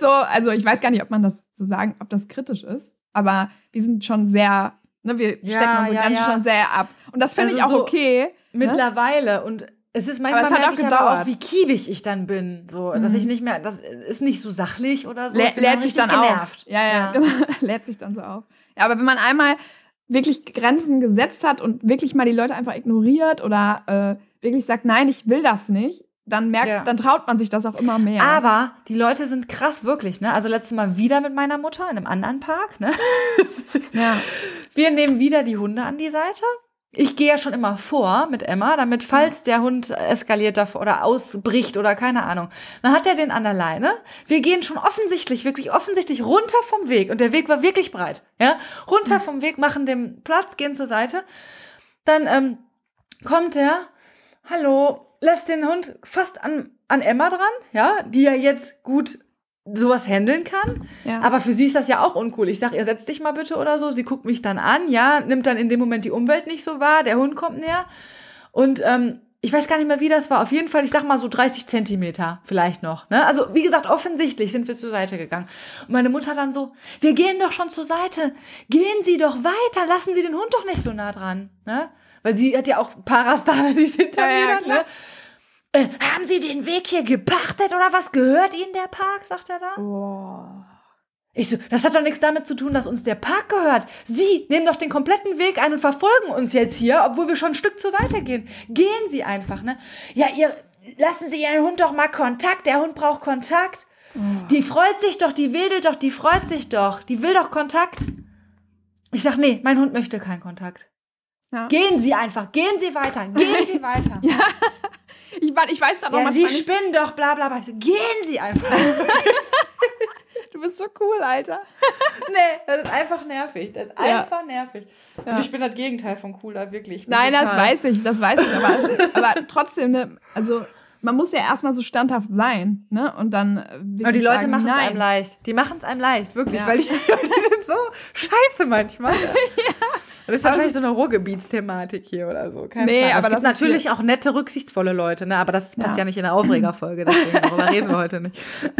Speaker 1: so, also ich weiß gar nicht, ob man das so sagen, ob das kritisch ist, aber wir sind schon sehr, ne, wir
Speaker 2: Ja,
Speaker 1: stecken unsere
Speaker 2: ja,
Speaker 1: Grenzen
Speaker 2: ja.
Speaker 1: schon sehr ab. Und das finde
Speaker 2: Also
Speaker 1: ich auch
Speaker 2: so
Speaker 1: okay. Ne?
Speaker 2: Mittlerweile und es ist manchmal
Speaker 1: Aber es hat auch gedauert.
Speaker 2: auch, wie kiebig ich dann bin, so dass
Speaker 1: Mhm.
Speaker 2: ich nicht mehr, das ist nicht so sachlich oder so.
Speaker 1: Lä lädt sich dann
Speaker 2: richtig
Speaker 1: auf.
Speaker 2: genervt.
Speaker 1: Ja, ja, [LAUGHS] genau. lädt sich dann so auf. Ja, aber wenn man einmal wirklich Grenzen gesetzt hat und wirklich mal die Leute einfach ignoriert oder äh, wirklich sagt, nein, ich will das nicht, dann merkt,
Speaker 2: Ja.
Speaker 1: dann traut man sich das auch immer mehr.
Speaker 2: Aber die Leute sind krass wirklich, ne? Also letztes Mal wieder mit meiner Mutter in einem anderen Park, ne?
Speaker 1: ja.
Speaker 2: Wir nehmen wieder die Hunde an die Seite. Ich gehe ja schon immer vor mit Emma, damit falls der Hund eskaliert oder ausbricht oder keine Ahnung, dann hat er den an der Leine. Wir gehen schon offensichtlich, wirklich offensichtlich runter vom Weg und der Weg war wirklich breit, ja, runter vom Weg, machen dem Platz, gehen zur Seite. Dann ähm, kommt er, hallo, lässt den Hund fast an, an Emma dran, ja, die ja jetzt gut sowas handeln kann.
Speaker 1: ja.
Speaker 2: Aber für sie ist das ja auch uncool. Ich sag ihr, setz dich mal bitte oder so. Sie guckt mich dann an, ja, nimmt dann in dem Moment die Umwelt nicht so wahr. Der Hund kommt näher. Und ähm, ich weiß gar nicht mehr, wie das war. Auf jeden Fall, ich sag mal so 30 Zentimeter vielleicht noch. Ne? Also wie gesagt, offensichtlich sind wir zur Seite gegangen. Und meine Mutter dann so, wir gehen doch schon zur Seite. Gehen Sie doch weiter. Lassen Sie den Hund doch nicht so nah dran. Ne? Weil sie hat ja auch Parastane, die sind hinter
Speaker 1: Ja, ja,
Speaker 2: mir
Speaker 1: klar.
Speaker 2: ne? Äh, haben Sie den Weg hier gepachtet oder was? Gehört Ihnen der Park? sagt er da.
Speaker 1: Boah.
Speaker 2: Ich so, das hat doch nichts damit zu tun, dass uns der Park gehört. Sie nehmen doch den kompletten Weg ein und verfolgen uns jetzt hier, obwohl wir schon ein Stück zur Seite gehen. Gehen Sie einfach, ne? Ja, ihr, lassen Sie Ihren Hund doch mal Kontakt. Der Hund braucht Kontakt. Die freut sich doch, die wedelt doch, die freut sich doch. Die will doch Kontakt. Ich sag, nee, mein Hund möchte keinen Kontakt.
Speaker 1: Ja.
Speaker 2: Gehen Sie einfach, gehen Sie weiter, gehen Sie [LAUGHS] weiter.
Speaker 1: Ja. Ich, war- ich weiß dann noch
Speaker 2: Ja, Sie spinnen doch, bla bla bla. Gehen Sie einfach. [LAUGHS]
Speaker 1: du bist so cool, Alter. [LAUGHS]
Speaker 2: Nee, das ist einfach nervig. Das ist
Speaker 1: Ja.
Speaker 2: einfach nervig.
Speaker 1: Ja.
Speaker 2: Und ich bin das Gegenteil von cooler, wirklich.
Speaker 1: Nein, das
Speaker 2: total-
Speaker 1: weiß ich, das weiß ich, aber, aber trotzdem, ne, also man muss ja erstmal so standhaft sein, ne? Und dann. äh,
Speaker 2: Aber die Leute machen es einem leicht. Die machen es einem leicht, wirklich.
Speaker 1: Ja.
Speaker 2: Weil die, so scheiße manchmal. [LAUGHS] ja. Das ist wahrscheinlich so eine Ruhrgebietsthematik hier oder so. Keine
Speaker 1: Nee,
Speaker 2: Frage.
Speaker 1: aber
Speaker 2: es gibt
Speaker 1: das ist
Speaker 2: natürlich auch nette, rücksichtsvolle Leute, ne? Aber das passt
Speaker 1: Ja.
Speaker 2: ja nicht in eine Aufregerfolge, deswegen darüber reden wir heute nicht.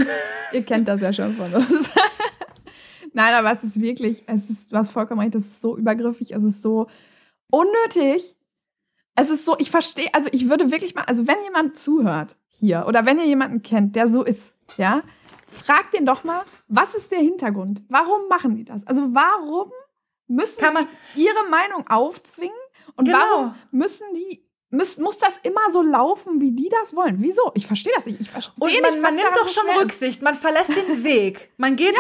Speaker 2: [LAUGHS]
Speaker 1: Ihr kennt das ja schon von uns. [LAUGHS] Nein, aber es ist wirklich, es ist, du hast vollkommen recht, es ist so übergriffig, es ist so unnötig. Es ist so, ich verstehe, also ich würde wirklich mal, also wenn jemand zuhört hier oder wenn ihr jemanden kennt, der so ist, ja, fragt den doch mal, was ist der Hintergrund? Warum machen die das? Also warum müssen
Speaker 2: Kann man-
Speaker 1: sie ihre Meinung aufzwingen und
Speaker 2: Genau.
Speaker 1: warum müssen die muss, muss das immer so laufen, wie die das wollen? Wieso? Ich verstehe das nicht. Ich verstehe
Speaker 2: Und
Speaker 1: nicht,
Speaker 2: man,
Speaker 1: was
Speaker 2: man nimmt doch schon
Speaker 1: ist.
Speaker 2: Rücksicht. Man verlässt den [LAUGHS] Weg. Man geht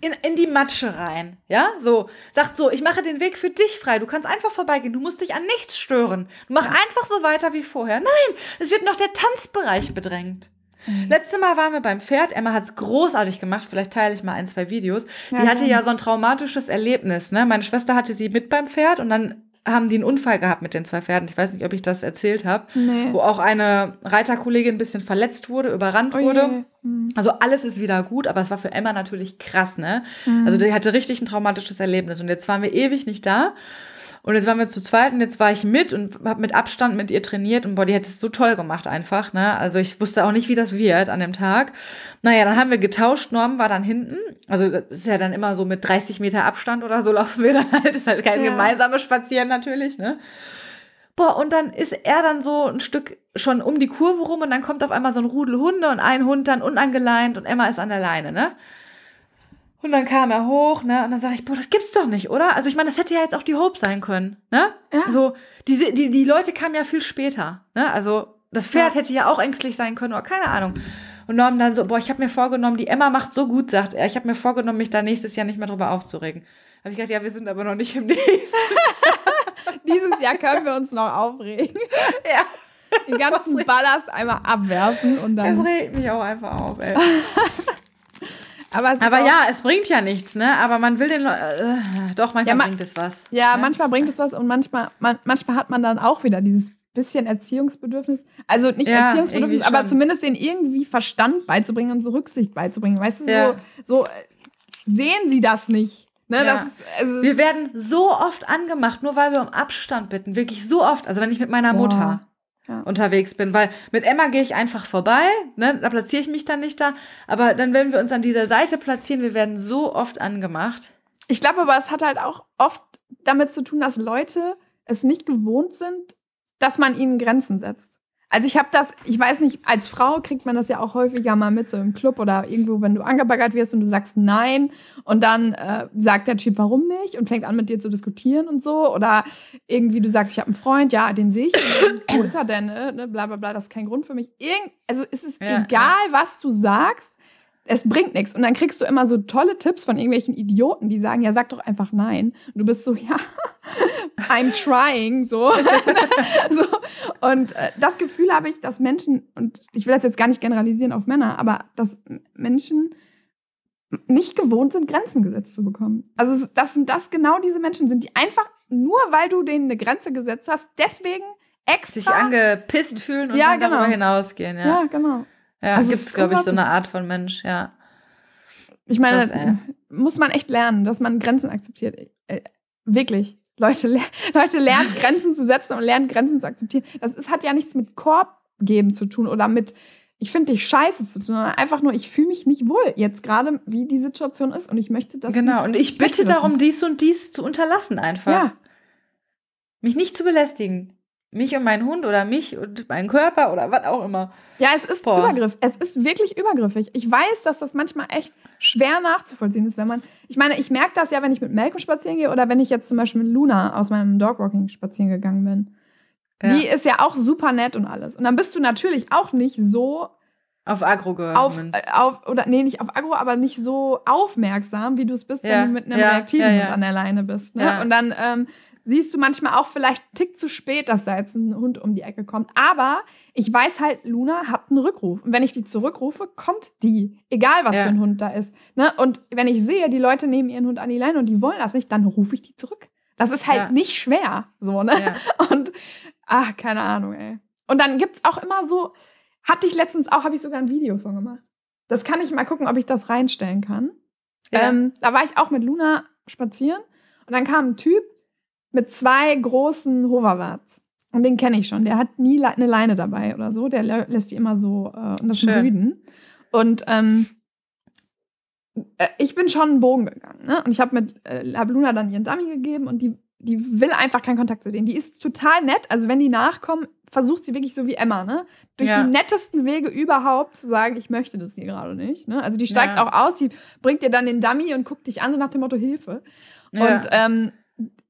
Speaker 2: in, in die Matsche rein. Ja, so. Sagt so, ich mache den Weg für dich frei. Du kannst einfach vorbeigehen. Du musst dich an nichts stören. Du mach einfach so weiter wie vorher. Nein, es wird noch der Tanzbereich bedrängt.
Speaker 1: Mhm.
Speaker 2: Letztes Mal waren wir beim Pferd. Emma hat's großartig gemacht. Vielleicht teile ich mal ein, zwei Videos.
Speaker 1: Ja,
Speaker 2: die hatte ja so ein traumatisches Erlebnis. Ne? Meine Schwester hatte sie mit beim Pferd und dann haben die einen Unfall gehabt mit den zwei Pferden. Ich weiß nicht, ob ich das erzählt habe.
Speaker 1: Nee.
Speaker 2: Wo auch eine Reiterkollegin ein bisschen verletzt wurde, überrannt
Speaker 1: Oh
Speaker 2: wurde.
Speaker 1: Hm.
Speaker 2: Also alles ist wieder gut, aber es war für Emma natürlich krass, ne?
Speaker 1: Mhm.
Speaker 2: Also die hatte richtig ein traumatisches Erlebnis und jetzt waren wir ewig nicht da. Und jetzt waren wir zu zweit und jetzt war ich mit und habe mit Abstand mit ihr trainiert und boah, die hat es so toll gemacht einfach, ne? Also ich wusste auch nicht, wie das wird an dem Tag. Naja, dann haben wir getauscht, Norm war dann hinten. Also das ist ja dann immer so mit 30 Meter Abstand oder so laufen wir dann halt. Das ist halt kein
Speaker 1: Ja.
Speaker 2: gemeinsames Spazieren natürlich, ne? Boah, und dann ist er dann so ein Stück schon um die Kurve rum und dann kommt auf einmal so ein Rudel Hunde und ein Hund dann unangeleint und Emma ist an der Leine, ne? Und dann kam er hoch, ne? Und dann sage ich, boah, das gibt's doch nicht, oder? Also ich meine, das hätte ja jetzt auch die Hope sein können, ne?
Speaker 1: Ja.
Speaker 2: So, die, die, die Leute kamen ja viel später, ne? Also das Pferd
Speaker 1: Ja.
Speaker 2: hätte ja auch ängstlich sein können oder keine Ahnung. Und Norm dann so, boah, ich habe mir vorgenommen, die Emma macht so gut, sagt er. Ich habe mir vorgenommen, mich da nächstes Jahr nicht mehr drüber aufzuregen. Habe ich gedacht, ja, wir sind aber noch nicht im [LAUGHS] nächsten. [LAUGHS]
Speaker 1: Dieses Jahr können wir uns noch aufregen. [LAUGHS]
Speaker 2: Ja.
Speaker 1: Den ganzen Ballast einmal abwerfen und
Speaker 2: Das
Speaker 1: dann.
Speaker 2: regt mich auch einfach auf, ey.
Speaker 1: Aber,
Speaker 2: Aber ja, es bringt ja nichts, ne? Aber man will den, Le äh, doch, manchmal
Speaker 1: Ja, ma-
Speaker 2: bringt es was.
Speaker 1: Ja,
Speaker 2: ne?
Speaker 1: manchmal bringt es was und manchmal, man, manchmal hat man dann auch wieder dieses bisschen Erziehungsbedürfnis. Also nicht
Speaker 2: Ja,
Speaker 1: Erziehungsbedürfnis, aber zumindest den irgendwie Verstand beizubringen und so Rücksicht beizubringen. Weißt du,
Speaker 2: Ja.
Speaker 1: so, so äh, sehen sie das nicht. Ne,
Speaker 2: Ja.
Speaker 1: das ist, also,
Speaker 2: Wir werden so oft angemacht, nur weil wir um Abstand bitten. Wirklich so oft. Also wenn ich mit meiner
Speaker 1: Boah.
Speaker 2: Mutter
Speaker 1: Ja.
Speaker 2: unterwegs bin, weil mit Emma gehe ich einfach vorbei, ne? da platziere ich mich dann nicht da. Aber dann, wenn wir uns an dieser Seite platzieren, wir werden so oft angemacht.
Speaker 1: Ich glaube aber, es hat halt auch oft damit zu tun, dass Leute es nicht gewohnt sind, dass man ihnen Grenzen setzt. Also ich habe das, ich weiß nicht, als Frau kriegt man das ja auch häufiger mal mit, so im Club oder irgendwo, wenn du angebaggert wirst und du sagst nein und dann äh, sagt der Typ, warum nicht? Und fängt an mit dir zu diskutieren und so. Oder irgendwie du sagst, ich habe einen Freund, ja, den sehe ich, und wo ist er denn, äh, ne, bla bla bla, das ist kein Grund für mich. Irgend, also ist es
Speaker 2: Ja,
Speaker 1: egal, was du sagst, es bringt nichts. Und dann kriegst du immer so tolle Tipps von irgendwelchen Idioten, die sagen, ja, sag doch einfach nein. Und du bist so, [LAUGHS] ja, I'm trying, so. [LAUGHS] so. Und äh, das Gefühl habe ich, dass Menschen, und ich will das jetzt gar nicht generalisieren auf Männer, aber dass Menschen nicht gewohnt sind, Grenzen gesetzt zu bekommen. Also das sind das genau diese Menschen sind, die einfach nur, weil du denen eine Grenze gesetzt hast, deswegen extra.
Speaker 2: Sich angepisst fühlen und
Speaker 1: Ja,
Speaker 2: dann darüber
Speaker 1: genau.
Speaker 2: hinausgehen. Ja,
Speaker 1: ja, genau.
Speaker 2: Ja,
Speaker 1: Also es
Speaker 2: gibt's
Speaker 1: ist
Speaker 2: glaube ich, so eine. Art von Mensch, ja.
Speaker 1: Ich meine,
Speaker 2: Krass,
Speaker 1: muss man echt lernen, dass man Grenzen akzeptiert. Äh, wirklich. Leute, le [LAUGHS] Leute lernen [LAUGHS] Grenzen zu setzen und lernen Grenzen zu akzeptieren. Das ist, hat ja nichts mit Korb geben zu tun oder mit ich finde dich scheiße zu tun, sondern einfach nur, ich fühle mich nicht wohl jetzt gerade, wie die Situation ist und ich möchte das
Speaker 2: Genau,
Speaker 1: nicht.
Speaker 2: und ich bitte darum,
Speaker 1: nicht.
Speaker 2: dies und dies zu unterlassen einfach.
Speaker 1: Ja,
Speaker 2: Mich nicht zu belästigen. Mich und meinen Hund oder mich und meinen Körper oder was auch immer.
Speaker 1: ja, es ist
Speaker 2: Boah.
Speaker 1: Übergriff. Es ist wirklich übergriffig. Ich weiß, dass das manchmal echt schwer nachzuvollziehen ist, wenn man. Ich meine, ich merke das ja, wenn ich mit Malcolm spazieren gehe oder wenn ich jetzt zum Beispiel mit Luna aus meinem Dogwalking spazieren gegangen bin.
Speaker 2: Ja.
Speaker 1: Die ist ja auch super nett und alles. Und dann bist du natürlich auch nicht so
Speaker 2: Auf Agro
Speaker 1: auf,
Speaker 2: gemünzt.
Speaker 1: äh, auf oder nee, nicht auf Agro, aber nicht so aufmerksam, wie du es bist,
Speaker 2: Ja,
Speaker 1: wenn du mit einem
Speaker 2: ja,
Speaker 1: reaktiven. Hund an der Leine bist. Ne? Und dann ähm, siehst du manchmal auch vielleicht einen Tick zu spät, dass da jetzt ein Hund um die Ecke kommt. Aber ich weiß halt, Luna hat einen Rückruf. Und wenn ich die zurückrufe, kommt die. Egal, was
Speaker 2: Ja.
Speaker 1: für ein Hund da ist. Ne? Und wenn ich sehe, die Leute nehmen ihren Hund an die Leine und die wollen das nicht, dann rufe ich die zurück. Das ist halt
Speaker 2: Ja.
Speaker 1: nicht schwer. So, ne?
Speaker 2: Ja. [LAUGHS]
Speaker 1: Und, ach, keine Ahnung, ey. Und dann gibt's auch immer so, hatte ich letztens auch, habe ich sogar ein Video von gemacht. Das kann ich mal gucken, ob ich das reinstellen kann.
Speaker 2: Ja.
Speaker 1: Ähm, da war ich auch mit Luna spazieren und dann kam ein Typ mit zwei großen Hoverwarts. Und den kenne ich schon. Der hat nie eine Leine dabei oder so. Der lä- lässt die immer so, äh, sind
Speaker 2: Schön.
Speaker 1: Rüden. Und ähm, äh, ich bin schon einen Bogen gegangen. Ne? Und ich habe mit äh, hab Luna dann ihren Dummy gegeben und die, die will einfach keinen Kontakt zu denen. Die ist total nett. Also wenn die nachkommen, versucht sie wirklich so wie Emma, ne? Durch
Speaker 2: Ja.
Speaker 1: die nettesten Wege überhaupt zu sagen, ich möchte das hier gerade nicht. Ne? Also die steigt
Speaker 2: Ja.
Speaker 1: auch aus, die bringt dir dann den Dummy und guckt dich an, so nach dem Motto Hilfe.
Speaker 2: Ja.
Speaker 1: Und ähm,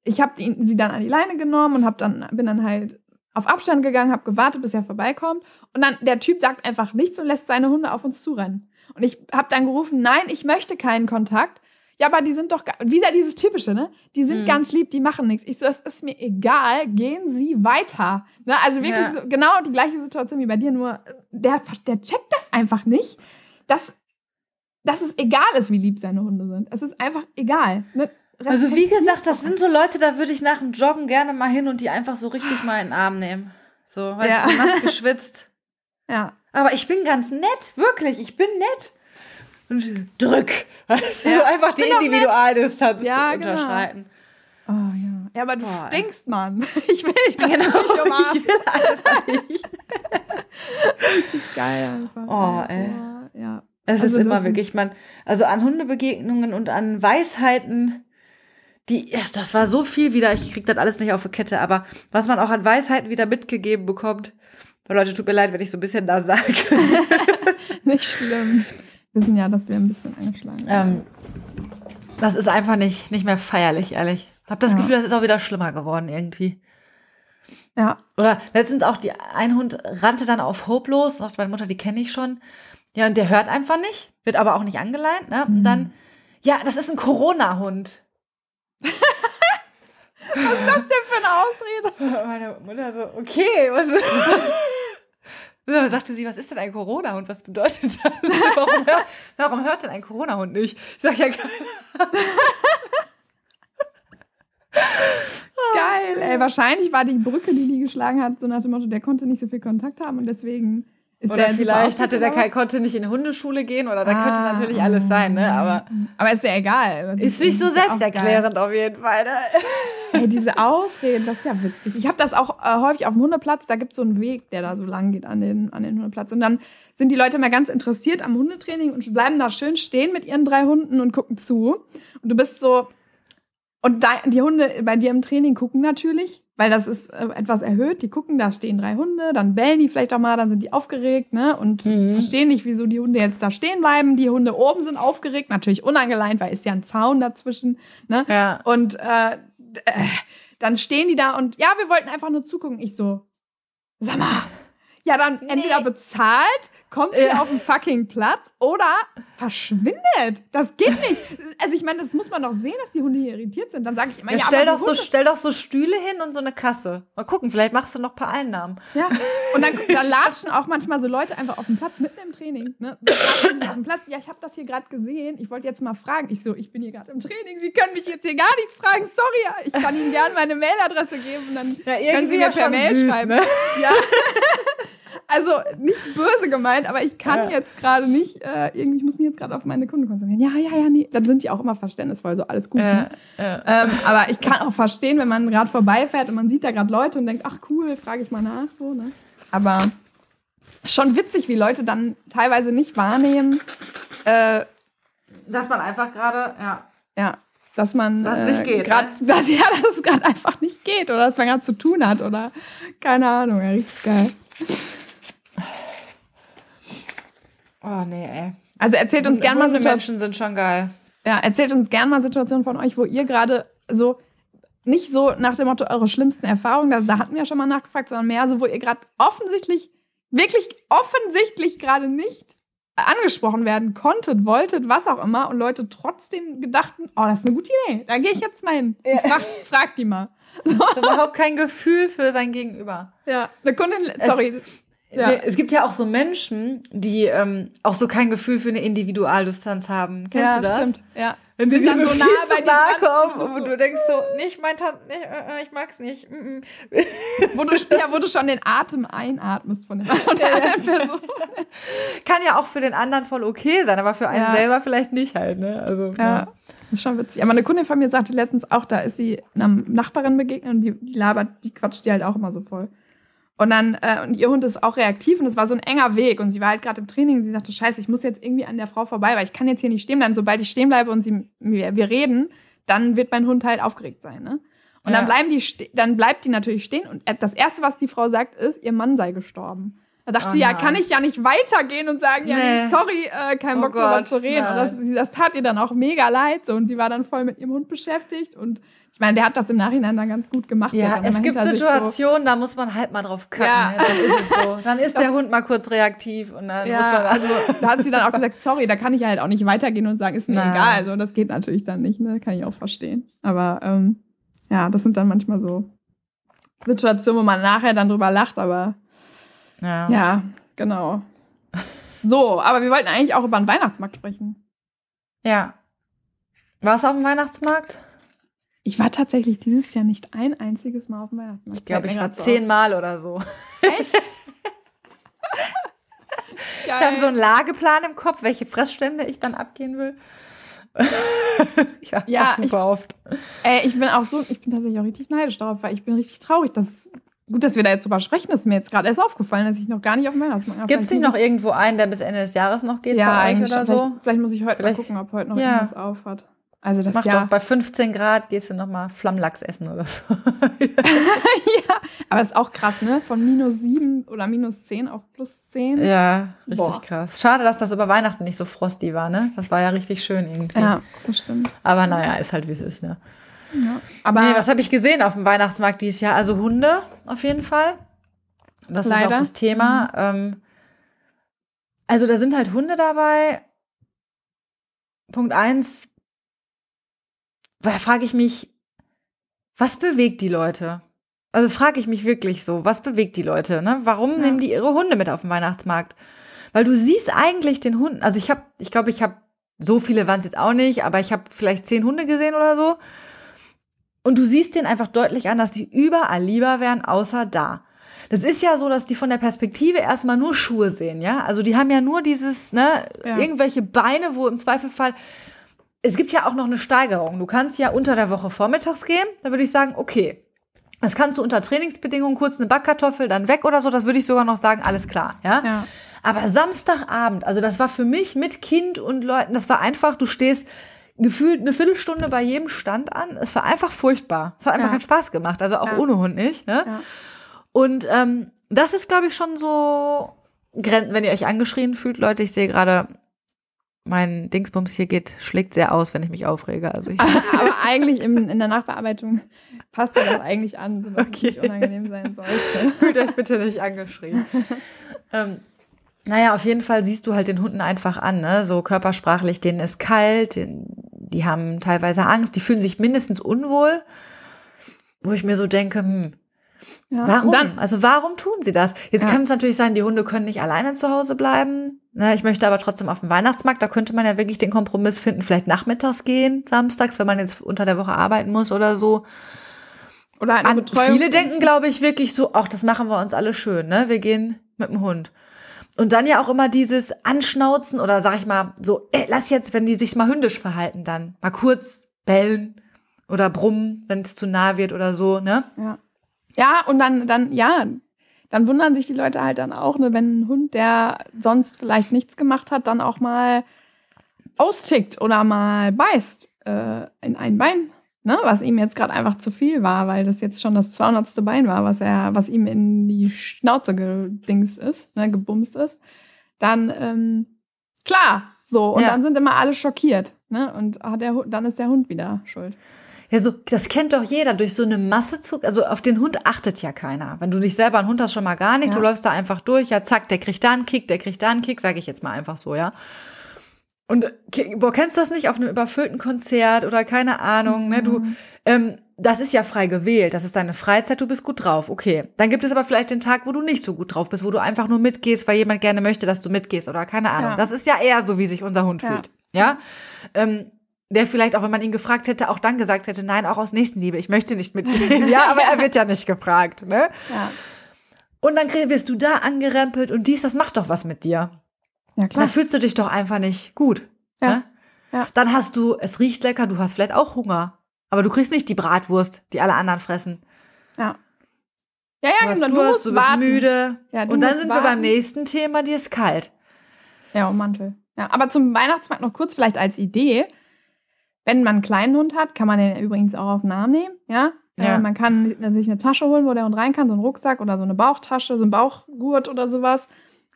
Speaker 1: ich habe sie dann an die Leine genommen und hab dann, bin dann halt auf Abstand gegangen, habe gewartet, bis er vorbeikommt. Und dann der Typ sagt einfach nichts und lässt seine Hunde auf uns zurennen. Und ich habe dann gerufen, nein, ich möchte keinen Kontakt. Ja, aber die sind doch, wieder dieses Typische, ne? Die sind
Speaker 2: Mhm.
Speaker 1: ganz lieb, die machen nichts. Ich so, es ist mir egal, gehen Sie weiter. Ne? Also wirklich
Speaker 2: Ja.
Speaker 1: so, genau die gleiche Situation wie bei dir, nur der, der checkt das einfach nicht, dass, dass es egal ist, wie lieb seine Hunde sind. Es ist einfach egal. Ne?
Speaker 2: Also wie gesagt, das sind so Leute, da würde ich nach dem Joggen gerne mal hin und die einfach so richtig mal in den Arm nehmen. So, weißt
Speaker 1: Ja.
Speaker 2: du, so nass geschwitzt. [LAUGHS]
Speaker 1: Ja.
Speaker 2: Aber ich bin ganz nett, wirklich, ich bin nett. Und drück. [LAUGHS] Weißt du,
Speaker 1: Ja,
Speaker 2: so einfach die. Individualdistanz
Speaker 1: Ja,
Speaker 2: zu
Speaker 1: genau.
Speaker 2: unterschreiten.
Speaker 1: Oh ja. Ja, aber du
Speaker 2: Boah,
Speaker 1: stinkst, Mann. [LAUGHS] Ich will dich das
Speaker 2: Genau,
Speaker 1: nicht
Speaker 2: ich
Speaker 1: umarmen.
Speaker 2: will einfach nicht.
Speaker 1: Geil einfach.
Speaker 2: Oh, ey.
Speaker 1: Ja, ja.
Speaker 2: Es
Speaker 1: Also
Speaker 2: ist immer wirklich, man, also an Hundebegegnungen und an Weisheiten, die, das war so viel wieder, ich krieg das alles nicht auf die Kette, aber was man auch an Weisheiten wieder mitgegeben bekommt, Leute, tut mir leid, wenn ich so ein bisschen da sage. [LAUGHS]
Speaker 1: Nicht schlimm. Wir wissen ja, dass wir ein bisschen angeschlagen
Speaker 2: ähm, das ist einfach nicht, nicht mehr feierlich, ehrlich. Hab das
Speaker 1: Ja.
Speaker 2: Gefühl, das ist auch wieder schlimmer geworden irgendwie.
Speaker 1: Ja.
Speaker 2: Oder letztens auch, die, ein Hund rannte dann auf Hope los, sagt meine Mutter, die kenne ich schon. Ja, und der hört einfach nicht, wird aber auch nicht angeleint, ne? Und
Speaker 1: Mhm.
Speaker 2: dann, ja, das ist ein Corona-Hund.
Speaker 1: Was ist das denn für eine Ausrede? [LAUGHS]
Speaker 2: Meine Mutter so, okay, was ist. [LAUGHS] So, sagte sie, was ist denn ein Corona-Hund? Was bedeutet das? [LAUGHS] Warum, hört, warum hört denn ein Corona-Hund nicht? Ich sag ja keine
Speaker 1: Geil, ey. Wahrscheinlich war die Brücke, die die geschlagen hat, so nach dem Motto, der konnte nicht so viel Kontakt haben und deswegen ist
Speaker 2: Oder vielleicht hatte der kein, konnte nicht in die Hundeschule gehen oder da
Speaker 1: Ah.
Speaker 2: könnte natürlich alles sein, ne? Aber
Speaker 1: Aber ist ja egal.
Speaker 2: Ist nicht so
Speaker 1: ist ja auch
Speaker 2: selbsterklärend auf jeden Fall. Ne? [LAUGHS]
Speaker 1: Ey, diese Ausreden, das ist ja witzig. Ich habe das auch äh, häufig auf dem Hundeplatz, da gibt es so einen Weg, der da so lang geht an den, an den Hundeplatz. Und dann sind die Leute mal ganz interessiert am Hundetraining und bleiben da schön stehen mit ihren drei Hunden und gucken zu. Und du bist so. Und da, die Hunde bei dir im Training gucken natürlich, weil das ist äh, etwas erhöht. Die gucken, da stehen drei Hunde, dann bellen die vielleicht auch mal, dann sind die aufgeregt, ne? Und
Speaker 2: Mhm.
Speaker 1: verstehen nicht, wieso die Hunde jetzt da stehen bleiben. Die Hunde oben sind aufgeregt, natürlich unangeleint, weil ist ja ein Zaun dazwischen, ne?
Speaker 2: Ja.
Speaker 1: Und äh, äh, dann stehen die da und ja, wir wollten einfach nur zugucken. Ich so, sag mal, ja, dann entweder bezahlt, kommt hier
Speaker 2: Ja.
Speaker 1: auf den fucking Platz oder verschwindet. Das geht nicht. Also ich meine, das muss man doch sehen, dass die Hunde hier irritiert sind. Dann sage ich immer,
Speaker 2: Ja,
Speaker 1: ja,
Speaker 2: stell,
Speaker 1: aber
Speaker 2: doch so, stell doch so Stühle hin und so eine Kasse. Mal gucken, vielleicht machst du noch ein paar Einnahmen.
Speaker 1: Ja. Und dann, dann latschen auch manchmal so Leute einfach auf dem Platz, mitten im Training. Ne? Auf dem Platz. Ja, ich habe das hier gerade gesehen. Ich wollte jetzt mal fragen. Ich so, ich bin hier gerade im Training. Sie können mich jetzt hier gar nichts fragen. Sorry, ich kann Ihnen gerne meine Mailadresse geben. Dann können Sie mir per Mail schreiben.
Speaker 2: Ne?
Speaker 1: Ja. [LAUGHS] Also nicht böse gemeint, aber ich kann
Speaker 2: Ja.
Speaker 1: jetzt gerade nicht, äh, irgendwie, ich muss mich jetzt gerade auf meine Kunden konzentrieren. Ja, ja, ja, nee. Dann sind die auch immer verständnisvoll, so alles gut. Ne?
Speaker 2: Ja, ja.
Speaker 1: Ähm, aber ich kann auch verstehen, wenn man gerade vorbeifährt und man sieht da gerade Leute und denkt, ach cool, frage ich mal nach, so, ne? Aber schon witzig, wie Leute dann teilweise nicht wahrnehmen, äh,
Speaker 2: Dass man einfach gerade, ja.
Speaker 1: ja, dass man
Speaker 2: Was
Speaker 1: äh,
Speaker 2: nicht geht,
Speaker 1: grad,
Speaker 2: ne?
Speaker 1: dass, [LAUGHS] ja, dass es gerade einfach nicht geht oder dass man gerade zu tun hat oder keine Ahnung, ja, richtig geil.
Speaker 2: Oh, nee, ey.
Speaker 1: Also erzählt uns gerne mal Situationen.
Speaker 2: Menschen sind schon geil.
Speaker 1: Ja, erzählt uns gerne mal Situationen von euch, wo ihr gerade so nicht so nach dem Motto eure schlimmsten Erfahrungen, da, da hatten wir ja schon mal nachgefragt, sondern mehr so, wo ihr gerade offensichtlich, wirklich offensichtlich gerade nicht angesprochen werden konntet, wolltet, was auch immer, und Leute trotzdem gedachten, oh, das ist eine gute Idee, da gehe ich jetzt mal hin. Und Frag, frag die mal. [LAUGHS]
Speaker 2: Überhaupt kein Gefühl für sein Gegenüber.
Speaker 1: Ja, eine Kundin, sorry. Ja.
Speaker 2: Es gibt ja auch so Menschen, die ähm, auch so kein Gefühl für eine Individualdistanz haben. Kennst
Speaker 1: ja,
Speaker 2: du das?
Speaker 1: stimmt. Ja.
Speaker 2: Wenn sie
Speaker 1: dann so nah bei dir dran.
Speaker 2: kommen und du denkst so, nicht mein Tante, nicht, äh, äh, ich mag's nicht. mm, mm. [LAUGHS]
Speaker 1: Wo du, ja, wo du schon den Atem einatmest von der anderen Person. [LAUGHS]
Speaker 2: Kann ja auch für den anderen voll okay sein, aber für einen
Speaker 1: Ja.
Speaker 2: selber vielleicht nicht halt, ne? Also,
Speaker 1: Ja, das ist schon witzig. Aber eine Kundin von mir sagte letztens auch, da ist sie einer Nachbarin begegnet und die, die labert, die quatscht die halt auch immer so voll. Und dann, äh, und ihr Hund ist auch reaktiv und es war so ein enger Weg und sie war halt gerade im Training und sie sagte, scheiße, ich muss jetzt irgendwie an der Frau vorbei, weil ich kann jetzt hier nicht stehen bleiben. Sobald ich stehen bleibe und sie, wir, wir reden, dann wird mein Hund halt aufgeregt sein, ne? Und
Speaker 2: Ja.
Speaker 1: dann bleiben die, dann bleibt die natürlich stehen und das erste, was die Frau sagt, ist, ihr Mann sei gestorben. Da dachte
Speaker 2: Oh
Speaker 1: sie, ja, kann ich ja nicht weitergehen und sagen, ja, nee,
Speaker 2: Nee.
Speaker 1: sorry, äh, kein
Speaker 2: Oh
Speaker 1: Bock drüber
Speaker 2: Gott,
Speaker 1: zu reden. Und das, das tat ihr dann auch mega leid. So. Und sie war dann voll mit ihrem Hund beschäftigt. Und ich meine, der hat das im Nachhinein dann ganz gut gemacht.
Speaker 2: Ja, es gibt Situationen, da muss man halt mal drauf kacken.
Speaker 1: Ja.
Speaker 2: Ja. Dann ist so. Dann ist
Speaker 1: Das-
Speaker 2: der Hund mal kurz reaktiv und dann
Speaker 1: So,
Speaker 2: muss
Speaker 1: ja,
Speaker 2: man
Speaker 1: also [LAUGHS] da hat sie dann auch gesagt, sorry, da kann ich halt auch nicht weitergehen und sagen, ist mir
Speaker 2: Nein.
Speaker 1: egal. Also das geht natürlich dann nicht, ne? Kann ich auch verstehen. Aber ähm, ja, das sind dann manchmal so Situationen, wo man nachher dann drüber lacht, aber
Speaker 2: ja.
Speaker 1: ja, genau. So, aber wir wollten eigentlich auch über den Weihnachtsmarkt sprechen.
Speaker 2: ja. Warst du auf dem Weihnachtsmarkt?
Speaker 1: Ich war tatsächlich dieses Jahr nicht ein einziges Mal auf dem Weihnachtsmarkt.
Speaker 2: Ich glaube, ich war
Speaker 1: so
Speaker 2: zehnmal oder so.
Speaker 1: Echt? [LAUGHS]
Speaker 2: Ich habe so einen Lageplan im Kopf, welche Fressstände ich dann abgehen will. ich [LAUGHS]
Speaker 1: Ja,
Speaker 2: ja, super oft.
Speaker 1: Ey, ich bin auch so, ich bin tatsächlich auch richtig neidisch darauf, weil ich bin richtig traurig, dass gut, dass wir da jetzt drüber sprechen, das ist mir jetzt gerade erst aufgefallen, dass ich noch gar nicht auf dem Weihnachtsmarkt war.
Speaker 2: Gibt es nicht noch irgendwo einen, der bis Ende des Jahres noch geht
Speaker 1: ich- ja,
Speaker 2: bei euch
Speaker 1: eigentlich
Speaker 2: oder
Speaker 1: schon.
Speaker 2: so?
Speaker 1: Vielleicht, vielleicht muss ich heute
Speaker 2: Vielleicht-
Speaker 1: mal gucken, ob heute noch
Speaker 2: Ja.
Speaker 1: irgendwas auf hat. Also das
Speaker 2: Mach
Speaker 1: ja.
Speaker 2: doch, bei 15 Grad gehst du nochmal Flammlachs essen oder so. [LAUGHS]
Speaker 1: ja, aber ist auch krass, ne? Von minus 7 oder minus 10 auf plus 10.
Speaker 2: ja, richtig
Speaker 1: Boah.
Speaker 2: krass. Schade, dass das über Weihnachten nicht so frosty war, ne? Das war ja richtig schön irgendwie.
Speaker 1: Ja, das stimmt.
Speaker 2: Aber naja, ist halt wie es ist, ne?
Speaker 1: Ja. Aber
Speaker 2: nee, was habe ich gesehen auf dem Weihnachtsmarkt dieses Jahr? Also Hunde auf jeden Fall. Das ist
Speaker 1: Leider.
Speaker 2: auch das Thema. Ähm, also da sind halt Hunde dabei. Punkt eins, da frage ich mich, was bewegt die Leute? Also das frage ich mich wirklich so, was bewegt die Leute? Ne? Warum
Speaker 1: Ja.
Speaker 2: nehmen die ihre Hunde mit auf den Weihnachtsmarkt? Weil du siehst eigentlich den Hunden, also ich habe, ich glaube, ich habe, so viele waren es jetzt auch nicht, aber ich habe vielleicht zehn Hunde gesehen oder so. Und du siehst denen einfach deutlich an, dass die überall lieber wären, außer da. Das ist ja so, dass die von der Perspektive erstmal nur Schuhe sehen, ja? Also die haben ja nur dieses, ne,
Speaker 1: Ja.
Speaker 2: irgendwelche Beine, wo im Zweifelfall. Es gibt ja auch noch eine Steigerung. Du kannst ja unter der Woche vormittags gehen. Da würde ich sagen, okay. Das kannst du unter Trainingsbedingungen kurz eine Backkartoffel dann weg oder so. Das würde ich sogar noch sagen, alles klar, ja?
Speaker 1: Ja.
Speaker 2: Aber Samstagabend, also das war für mich mit Kind und Leuten, das war einfach, du stehst gefühlt eine Viertelstunde bei jedem Stand an. Es war einfach furchtbar. Es hat einfach
Speaker 1: Ja.
Speaker 2: keinen Spaß gemacht, also auch
Speaker 1: Ja.
Speaker 2: ohne Hund nicht. Ne?
Speaker 1: Ja.
Speaker 2: Und ähm, das ist, glaube ich, schon so, wenn ihr euch angeschrien fühlt, Leute, ich sehe gerade, mein Dingsbums hier geht, schlägt sehr aus, wenn ich mich aufrege. Also ich, [LAUGHS]
Speaker 1: Aber eigentlich im, in der Nachbearbeitung passt das eigentlich an, sodass
Speaker 2: Okay.
Speaker 1: es nicht unangenehm sein sollte. [LAUGHS]
Speaker 2: Fühlt euch bitte nicht angeschrien. [LAUGHS] ähm, naja, auf jeden Fall siehst du halt den Hunden einfach an, ne? so körpersprachlich, denen ist kalt, die haben teilweise Angst, die fühlen sich mindestens unwohl, wo ich mir so denke, hm,
Speaker 1: Ja.
Speaker 2: warum?
Speaker 1: Dann,
Speaker 2: also warum tun sie das? Jetzt
Speaker 1: Ja.
Speaker 2: kann es natürlich sein, die Hunde können nicht alleine zu Hause bleiben. Ne, ich möchte aber trotzdem auf den Weihnachtsmarkt, da könnte man ja wirklich den Kompromiss finden, vielleicht nachmittags gehen, samstags, wenn man jetzt unter der Woche arbeiten muss oder so.
Speaker 1: oder eine
Speaker 2: An,
Speaker 1: Betreuung.
Speaker 2: viele denken, glaube ich, wirklich so, ach, das machen wir uns alle schön, ne? Wir gehen mit dem Hund. Und dann ja auch immer dieses Anschnauzen oder sag ich mal so, ey, lass jetzt, wenn die sich mal hündisch verhalten, dann mal kurz bellen oder brummen, wenn es zu nah wird oder so, ne?
Speaker 1: Ja. Ja, und dann, dann, ja, dann wundern sich die Leute halt dann auch, ne, wenn ein Hund, der sonst vielleicht nichts gemacht hat, dann auch mal austickt oder mal beißt äh, in ein Bein, ne, was ihm jetzt gerade einfach zu viel war, weil das jetzt schon das 200. Bein war, was er, was ihm in die Schnauze gedings ist, ne, gebumst ist, dann, ähm, klar, so, und
Speaker 2: Ja.
Speaker 1: dann sind immer alle schockiert, ne, und hat der, dann ist der Hund wieder schuld.
Speaker 2: Ja, so, das kennt doch jeder durch so eine Masse zu, also auf den Hund achtet ja keiner. Wenn du nicht selber einen Hund hast, schon mal gar nicht,
Speaker 1: Ja.
Speaker 2: du läufst da einfach durch, ja, zack, der kriegt da einen Kick, der kriegt da einen Kick, sage ich jetzt mal einfach so, ja. Und boah, kennst du das nicht auf einem überfüllten Konzert oder keine Ahnung, ne? Du, ähm, das ist ja frei gewählt, das ist deine Freizeit, du bist gut drauf, okay. Dann gibt es aber vielleicht den Tag, wo du nicht so gut drauf bist, wo du einfach nur mitgehst, weil jemand gerne möchte, dass du mitgehst oder keine Ahnung.
Speaker 1: Ja.
Speaker 2: Das ist ja eher so, wie sich unser Hund
Speaker 1: Ja.
Speaker 2: fühlt, ja. Ähm, der vielleicht auch, wenn man ihn gefragt hätte, auch dann gesagt hätte, nein, auch aus Nächstenliebe, ich möchte nicht mitgehen. [LAUGHS] ja, aber er wird ja nicht gefragt, ne?
Speaker 1: Ja,
Speaker 2: Und dann wirst du da angerempelt und dies, das macht doch was mit dir.
Speaker 1: ja
Speaker 2: Da
Speaker 1: klar.
Speaker 2: fühlst du dich doch einfach nicht gut.
Speaker 1: Ja.
Speaker 2: Ne?
Speaker 1: Ja.
Speaker 2: Dann hast du, es riecht lecker, du hast vielleicht auch Hunger. Aber du kriegst nicht die Bratwurst, die alle anderen fressen.
Speaker 1: Ja. Ja, ja,
Speaker 2: Du hast
Speaker 1: genau.
Speaker 2: Durst,
Speaker 1: musst
Speaker 2: du bist
Speaker 1: warten.
Speaker 2: müde.
Speaker 1: Ja, du
Speaker 2: und dann sind wir
Speaker 1: warten.
Speaker 2: beim nächsten Thema, dir ist kalt.
Speaker 1: Ja, um Mantel. Ja, aber zum Weihnachtsmarkt noch kurz vielleicht als Idee. Wenn man einen kleinen Hund hat, kann man den übrigens auch auf den Arm nehmen. Ja.
Speaker 2: Ja.
Speaker 1: Äh, man kann sich eine Tasche holen, wo der Hund rein kann, so einen Rucksack oder so eine Bauchtasche, so ein Bauchgurt oder sowas.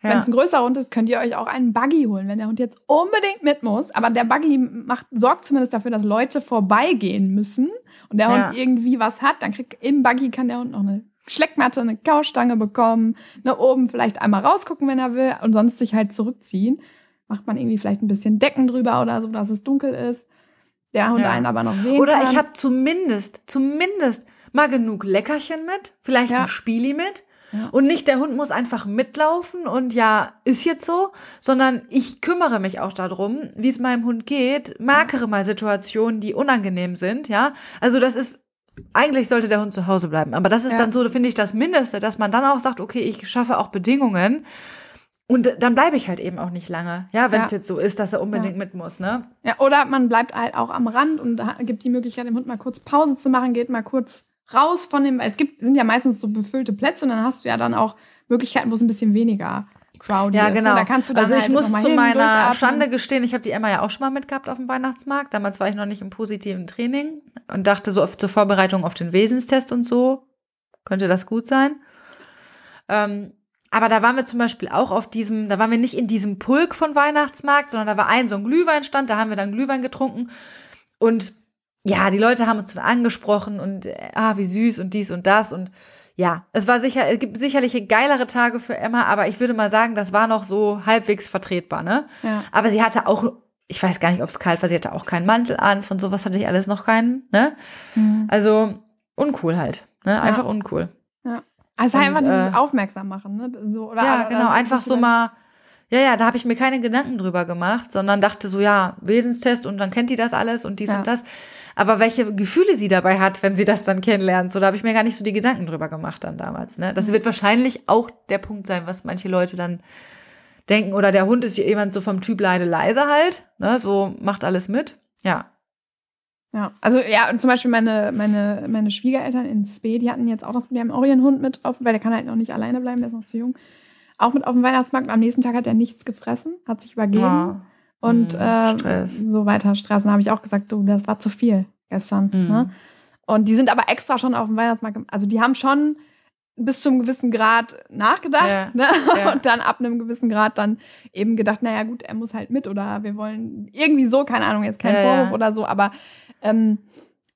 Speaker 1: Wenn
Speaker 2: Ja.
Speaker 1: es ein größerer Hund ist, könnt ihr euch auch einen Buggy holen, wenn der Hund jetzt unbedingt mit muss. Aber der Buggy macht, sorgt zumindest dafür, dass Leute vorbeigehen müssen und der
Speaker 2: Ja.
Speaker 1: Hund irgendwie was hat. Dann kriegt im Buggy kann der Hund noch eine Schleckmatte, eine Kaustange bekommen, ne, oben vielleicht einmal rausgucken, wenn er will, und sonst sich halt zurückziehen. Macht man irgendwie vielleicht ein bisschen Decken drüber oder so, dass es dunkel ist. Der Hund
Speaker 2: Ja.
Speaker 1: einen aber noch sehen
Speaker 2: Oder
Speaker 1: kann.
Speaker 2: ich habe zumindest, zumindest mal genug Leckerchen mit, vielleicht
Speaker 1: Ja.
Speaker 2: ein Spieli mit.
Speaker 1: Ja.
Speaker 2: Und nicht der Hund muss einfach mitlaufen und ja, ist jetzt so, sondern ich kümmere mich auch darum, wie es meinem Hund geht, markere mal Situationen, die unangenehm sind, ja. Also das ist, eigentlich sollte der Hund zu Hause bleiben, aber das ist
Speaker 1: Ja.
Speaker 2: dann so, finde ich, das Mindeste, dass man dann auch sagt, okay, ich schaffe auch Bedingungen und dann bleibe ich halt eben auch nicht lange, ja, wenn es
Speaker 1: Ja.
Speaker 2: jetzt so ist, dass er unbedingt mit muss, ne?
Speaker 1: Ja, oder man bleibt halt auch am Rand und gibt die Möglichkeit, dem Hund mal kurz Pause zu machen, geht mal kurz raus von dem. Es gibt, sind ja meistens so befüllte Plätze und dann hast du ja dann auch Möglichkeiten, wo es ein bisschen weniger crowdy
Speaker 2: Ja,
Speaker 1: ist. ne?
Speaker 2: genau.
Speaker 1: Da kannst du dann
Speaker 2: also ich
Speaker 1: halt
Speaker 2: muss zu
Speaker 1: hin,
Speaker 2: meiner. Schande gestehen, ich habe die Emma ja auch schon mal mitgehabt auf dem Weihnachtsmarkt. Damals war ich noch nicht im positiven Training und dachte so auf, zur Vorbereitung auf den Wesenstest und so, könnte das gut sein. Ähm, aber da waren wir zum Beispiel auch auf diesem, da waren wir nicht in diesem Pulk von Weihnachtsmarkt, sondern da war ein so ein Glühweinstand, da haben wir dann Glühwein getrunken und ja, die Leute haben uns dann angesprochen und äh, ah, wie süß und dies und das und ja, es war sicher, es gibt sicherlich geilere Tage für Emma, aber ich würde mal sagen, das war noch so halbwegs vertretbar, ne?
Speaker 1: Ja.
Speaker 2: Aber sie hatte auch, ich weiß gar nicht, ob es kalt war, sie hatte auch keinen Mantel an, von sowas hatte ich alles noch keinen, ne?
Speaker 1: Mhm.
Speaker 2: Also uncool halt, ne? Einfach uncool.
Speaker 1: Also
Speaker 2: Und,
Speaker 1: einfach dieses
Speaker 2: äh,
Speaker 1: Aufmerksam machen, ne? So, oder,
Speaker 2: ja, genau, einfach so mal, ja, ja, da habe ich mir keine Gedanken drüber gemacht, sondern dachte so, ja, Wesenstest und dann kennt die das alles und dies
Speaker 1: Ja.
Speaker 2: und das. Aber welche Gefühle sie dabei hat, wenn sie das dann kennenlernt, so, da habe ich mir gar nicht so die Gedanken drüber gemacht dann damals. Ne?
Speaker 1: Mhm.
Speaker 2: Das wird wahrscheinlich auch der Punkt sein, was manche Leute dann denken, oder der Hund ist jemand so vom Typ leide leise halt, ne? so macht alles mit. Ja.
Speaker 1: Ja, also ja, und zum Beispiel meine, meine, meine Schwiegereltern in Spee, die hatten jetzt auch das Problem, auch ihren Hund mit auf, weil der kann halt noch nicht alleine bleiben, der ist noch zu jung. Auch mit auf dem Weihnachtsmarkt. Und am nächsten Tag hat er nichts gefressen, hat sich übergeben
Speaker 2: Ja.
Speaker 1: und
Speaker 2: Mhm,
Speaker 1: äh, so weiter Stress. Und habe ich auch gesagt, du, das war zu viel gestern.
Speaker 2: Mhm.
Speaker 1: Ne? Und die sind aber extra schon auf dem Weihnachtsmarkt. Also die haben schon bis zum gewissen Grad nachgedacht
Speaker 2: Ja,
Speaker 1: ne?
Speaker 2: ja. [LAUGHS]
Speaker 1: und dann ab einem gewissen Grad dann eben gedacht, naja gut, er muss halt mit oder wir wollen irgendwie so, keine Ahnung, jetzt kein Vorwurf oder so, aber ähm,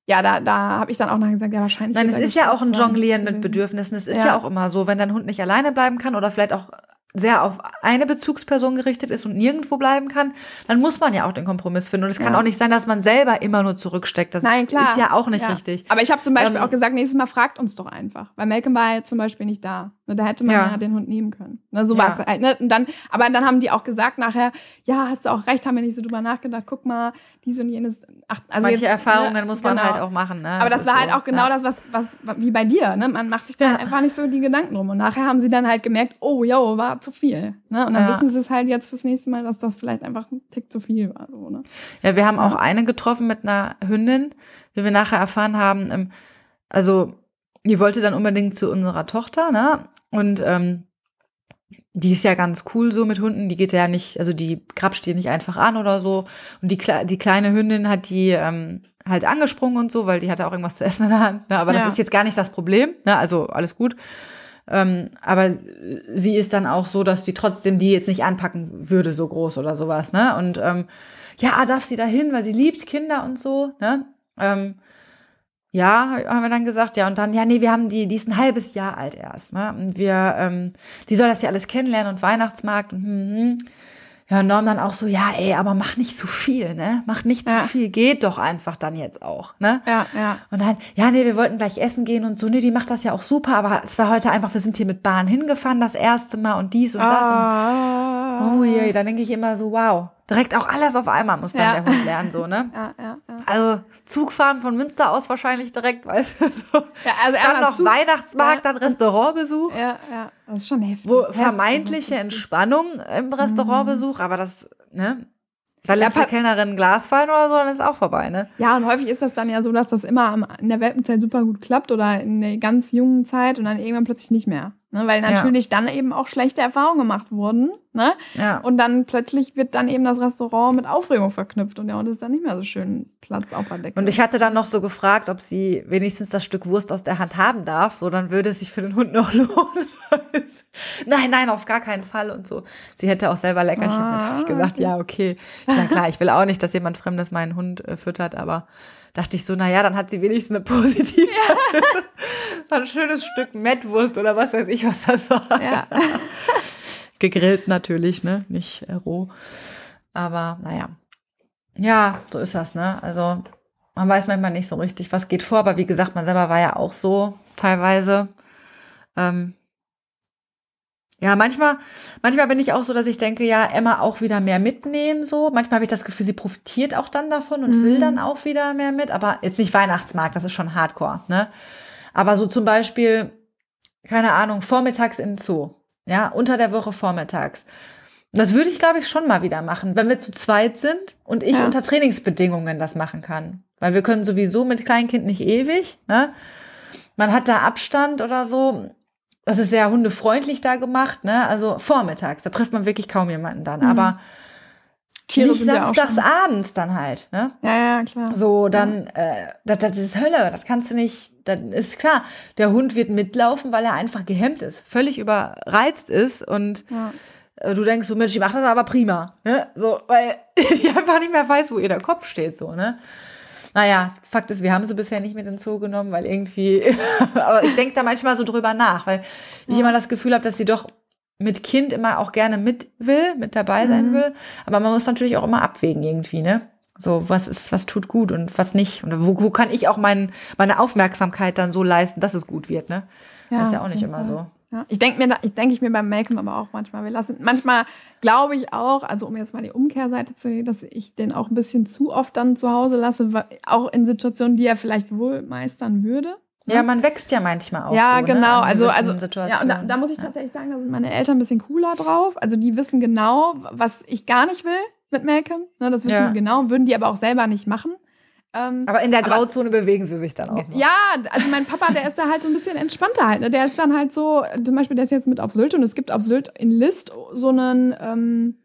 Speaker 1: ja, da, da habe ich dann auch nachher gesagt, ja, wahrscheinlich.
Speaker 2: Nein, es ist ja auch ein Jonglieren mit. Bedürfnissen. Es ist
Speaker 1: Ja.
Speaker 2: ja. auch immer so, wenn dein Hund nicht alleine bleiben kann oder vielleicht auch sehr auf eine Bezugsperson gerichtet ist und nirgendwo bleiben kann, dann muss man ja auch den Kompromiss finden. Und es kann
Speaker 1: Ja.
Speaker 2: auch nicht sein, dass man selber immer nur zurücksteckt. Das
Speaker 1: Nein, klar.
Speaker 2: ist ja auch nicht
Speaker 1: Ja.
Speaker 2: richtig.
Speaker 1: Aber ich habe zum Beispiel
Speaker 2: Ähm,
Speaker 1: auch gesagt, nächstes Mal fragt uns doch einfach. Weil Malcolm war ja zum Beispiel nicht da. Ne, Da hätte man
Speaker 2: Ja.
Speaker 1: ja, den Hund nehmen können. Ne, so war es halt. Ne? Und dann, aber dann haben die auch gesagt nachher, ja, hast du auch recht, haben wir nicht so drüber nachgedacht. Guck mal, dies und jenes. Ach, also
Speaker 2: Manche
Speaker 1: jetzt,
Speaker 2: Erfahrungen
Speaker 1: ne,
Speaker 2: muss man
Speaker 1: genau.
Speaker 2: halt auch machen. Ne?
Speaker 1: Aber das, war
Speaker 2: ist
Speaker 1: halt
Speaker 2: so.
Speaker 1: auch genau das, was, was wie bei dir. Ne? Man macht sich da einfach nicht so die Gedanken drum. Und nachher haben sie dann halt gemerkt, oh, yo, war zu viel. Ne? Und dann
Speaker 2: Ja.
Speaker 1: wissen sie es halt jetzt fürs nächste Mal, dass das vielleicht einfach ein Tick zu viel war. So, ne?
Speaker 2: Ja, wir haben auch eine getroffen mit einer Hündin, wie wir nachher erfahren haben. ähm, Also, die wollte dann unbedingt zu unserer Tochter, ne? Und ähm, die ist ja ganz cool so mit Hunden. Die geht ja nicht, also die grapscht die nicht einfach an oder so. Und die, Kle- die kleine Hündin hat die ähm, halt angesprungen und so, weil die hatte auch irgendwas zu essen in der Hand. Ne? Aber
Speaker 1: Ja.
Speaker 2: das ist jetzt gar nicht das Problem. Ne? Also alles gut. Ähm, aber sie ist dann auch so, dass sie trotzdem die jetzt nicht anpacken würde, so groß oder sowas, ne? Und ähm, ja, darf sie da hin, weil sie liebt Kinder und so, ne? Ähm, ja, haben wir dann gesagt, ja, und dann, ja, nee, wir haben die, die ist ein halbes Jahr alt erst, ne? Und wir, ähm, die soll das ja alles kennenlernen und Weihnachtsmarkt und hm, hm. Ja, und Norm dann auch so, ja, ey, aber mach nicht zu viel, ne? Mach nicht
Speaker 1: Ja.
Speaker 2: zu viel, geht doch einfach dann jetzt auch, ne?
Speaker 1: Ja, ja.
Speaker 2: Und dann, ja, nee, wir wollten gleich essen gehen und so, nee, die macht das ja auch super, aber es war heute einfach, wir sind hier mit Bahn hingefahren, das erste Mal und dies und das.
Speaker 1: Ah.
Speaker 2: Und, oh je, dann denke ich immer so, wow, direkt auch alles auf einmal muss dann
Speaker 1: Ja.
Speaker 2: der Hund lernen, so, ne? [LAUGHS]
Speaker 1: Ja, ja, ja.
Speaker 2: Also Zugfahren von Münster aus wahrscheinlich direkt, weil [LAUGHS] so.
Speaker 1: ja also
Speaker 2: dann noch
Speaker 1: Zug-
Speaker 2: Weihnachtsmarkt,
Speaker 1: Ja.
Speaker 2: dann Restaurantbesuch,
Speaker 1: Ja, ja, das ist schon heftig.
Speaker 2: wo vermeintliche Entspannung im Restaurantbesuch, aber das, ne? Da lässt
Speaker 1: Ja,
Speaker 2: die Kellnerin ein Glas fallen oder so, dann ist auch vorbei, ne?
Speaker 1: Ja, und häufig ist das dann ja so, dass das immer in der Welpenzeit super gut klappt oder in der ganz jungen Zeit und dann irgendwann plötzlich nicht mehr. Ne? Weil natürlich dann eben auch schlechte Erfahrungen gemacht wurden. Ne?
Speaker 2: Ja.
Speaker 1: Und dann plötzlich wird dann eben das Restaurant mit Aufregung verknüpft und der Hund ist dann nicht mehr so schön Platz auf der Decke.
Speaker 2: Und ich hatte dann noch so gefragt, ob sie wenigstens das Stück Wurst aus der Hand haben darf. So, dann würde es sich für den Hund noch [LAUGHS] lohnen. nein, nein, auf gar keinen Fall und so. Sie hätte auch selber Leckerchen
Speaker 1: Ah,
Speaker 2: mit. Habe ich gesagt,
Speaker 1: okay.
Speaker 2: ja, okay. Ich meine, klar, ich will auch nicht, dass jemand Fremdes meinen Hund äh, füttert, aber dachte ich so, na ja, dann hat sie wenigstens eine positive, [LAUGHS] ein schönes Stück Mettwurst oder was weiß ich, was das war.
Speaker 1: ja. [LAUGHS]
Speaker 2: Gegrillt natürlich, ne? Nicht äh, roh. Aber naja. Ja, so ist das, ne? Also man weiß manchmal nicht so richtig, was geht vor, aber wie gesagt, man selber war ja auch so teilweise. Ähm, ja, manchmal, manchmal bin ich auch so, dass ich denke, ja, Emma auch wieder mehr mitnehmen, so. Manchmal habe ich das Gefühl, sie profitiert auch dann davon und will
Speaker 1: Mhm.
Speaker 2: dann auch wieder mehr mit, aber jetzt nicht Weihnachtsmarkt, das ist schon hardcore, ne? Aber so zum Beispiel, keine Ahnung, vormittags in den Zoo. Ja, unter der Woche vormittags. Das würde ich, glaube ich, schon mal wieder machen, wenn wir zu zweit sind und ich
Speaker 1: Ja.
Speaker 2: unter Trainingsbedingungen das machen kann. Weil wir können sowieso mit Kleinkind nicht ewig. Ne? Man hat da Abstand oder so. Das ist sehr hundefreundlich da gemacht, ne? Also vormittags, da trifft man wirklich kaum jemanden dann. Mhm. Aber Tiere nicht samstags abends dann halt, ne?
Speaker 1: Ja, ja, klar.
Speaker 2: So, dann, ja. äh, das, das ist Hölle, das kannst du nicht, dann ist klar, der Hund wird mitlaufen, weil er einfach gehemmt ist, völlig überreizt ist und ja. Äh, du denkst so, Mensch, die macht das aber prima, ne? So, weil [LAUGHS] die einfach nicht mehr weiß, wo ihr der Kopf steht, so, ne? Naja, Fakt ist, wir haben sie bisher nicht mit ins Zoo genommen, weil irgendwie, [LAUGHS] aber ich denke da manchmal so drüber nach, weil ich immer das Gefühl habe, dass sie doch mit Kind immer auch gerne mit will, mit dabei sein mhm. will. Aber man muss natürlich auch immer abwägen irgendwie, ne? So, was ist, was tut gut und was nicht? Und wo, wo kann ich auch mein, meine Aufmerksamkeit dann so leisten, dass es gut wird, ne? Ja, das ist ja auch nicht immer so.
Speaker 1: Ja, ich denke mir, ich denke ich mir beim Make-up aber auch manchmal, wir lassen, manchmal glaube ich auch, also um jetzt mal die Umkehrseite zu nehmen, dass ich den auch ein bisschen zu oft dann zu Hause lasse, auch in Situationen, die er vielleicht wohl meistern würde.
Speaker 2: Ja, man wächst ja manchmal auch.
Speaker 1: Ja, so, ne, genau. Ne? Also, also ja, da, da, muss ich tatsächlich sagen, da sind meine Eltern ein bisschen cooler drauf. Also die wissen genau, was ich gar nicht will mit Malcolm. Ne, das wissen ja. die genau, würden die aber auch selber nicht machen.
Speaker 2: Ähm, aber in der Grauzone aber, bewegen sie sich dann auch.
Speaker 1: Noch. Ja, also mein Papa, der ist da halt so ein bisschen entspannter halt. Ne? Der ist dann halt so, zum Beispiel, der ist jetzt mit auf Sylt und es gibt auf Sylt in List so einen, ähm,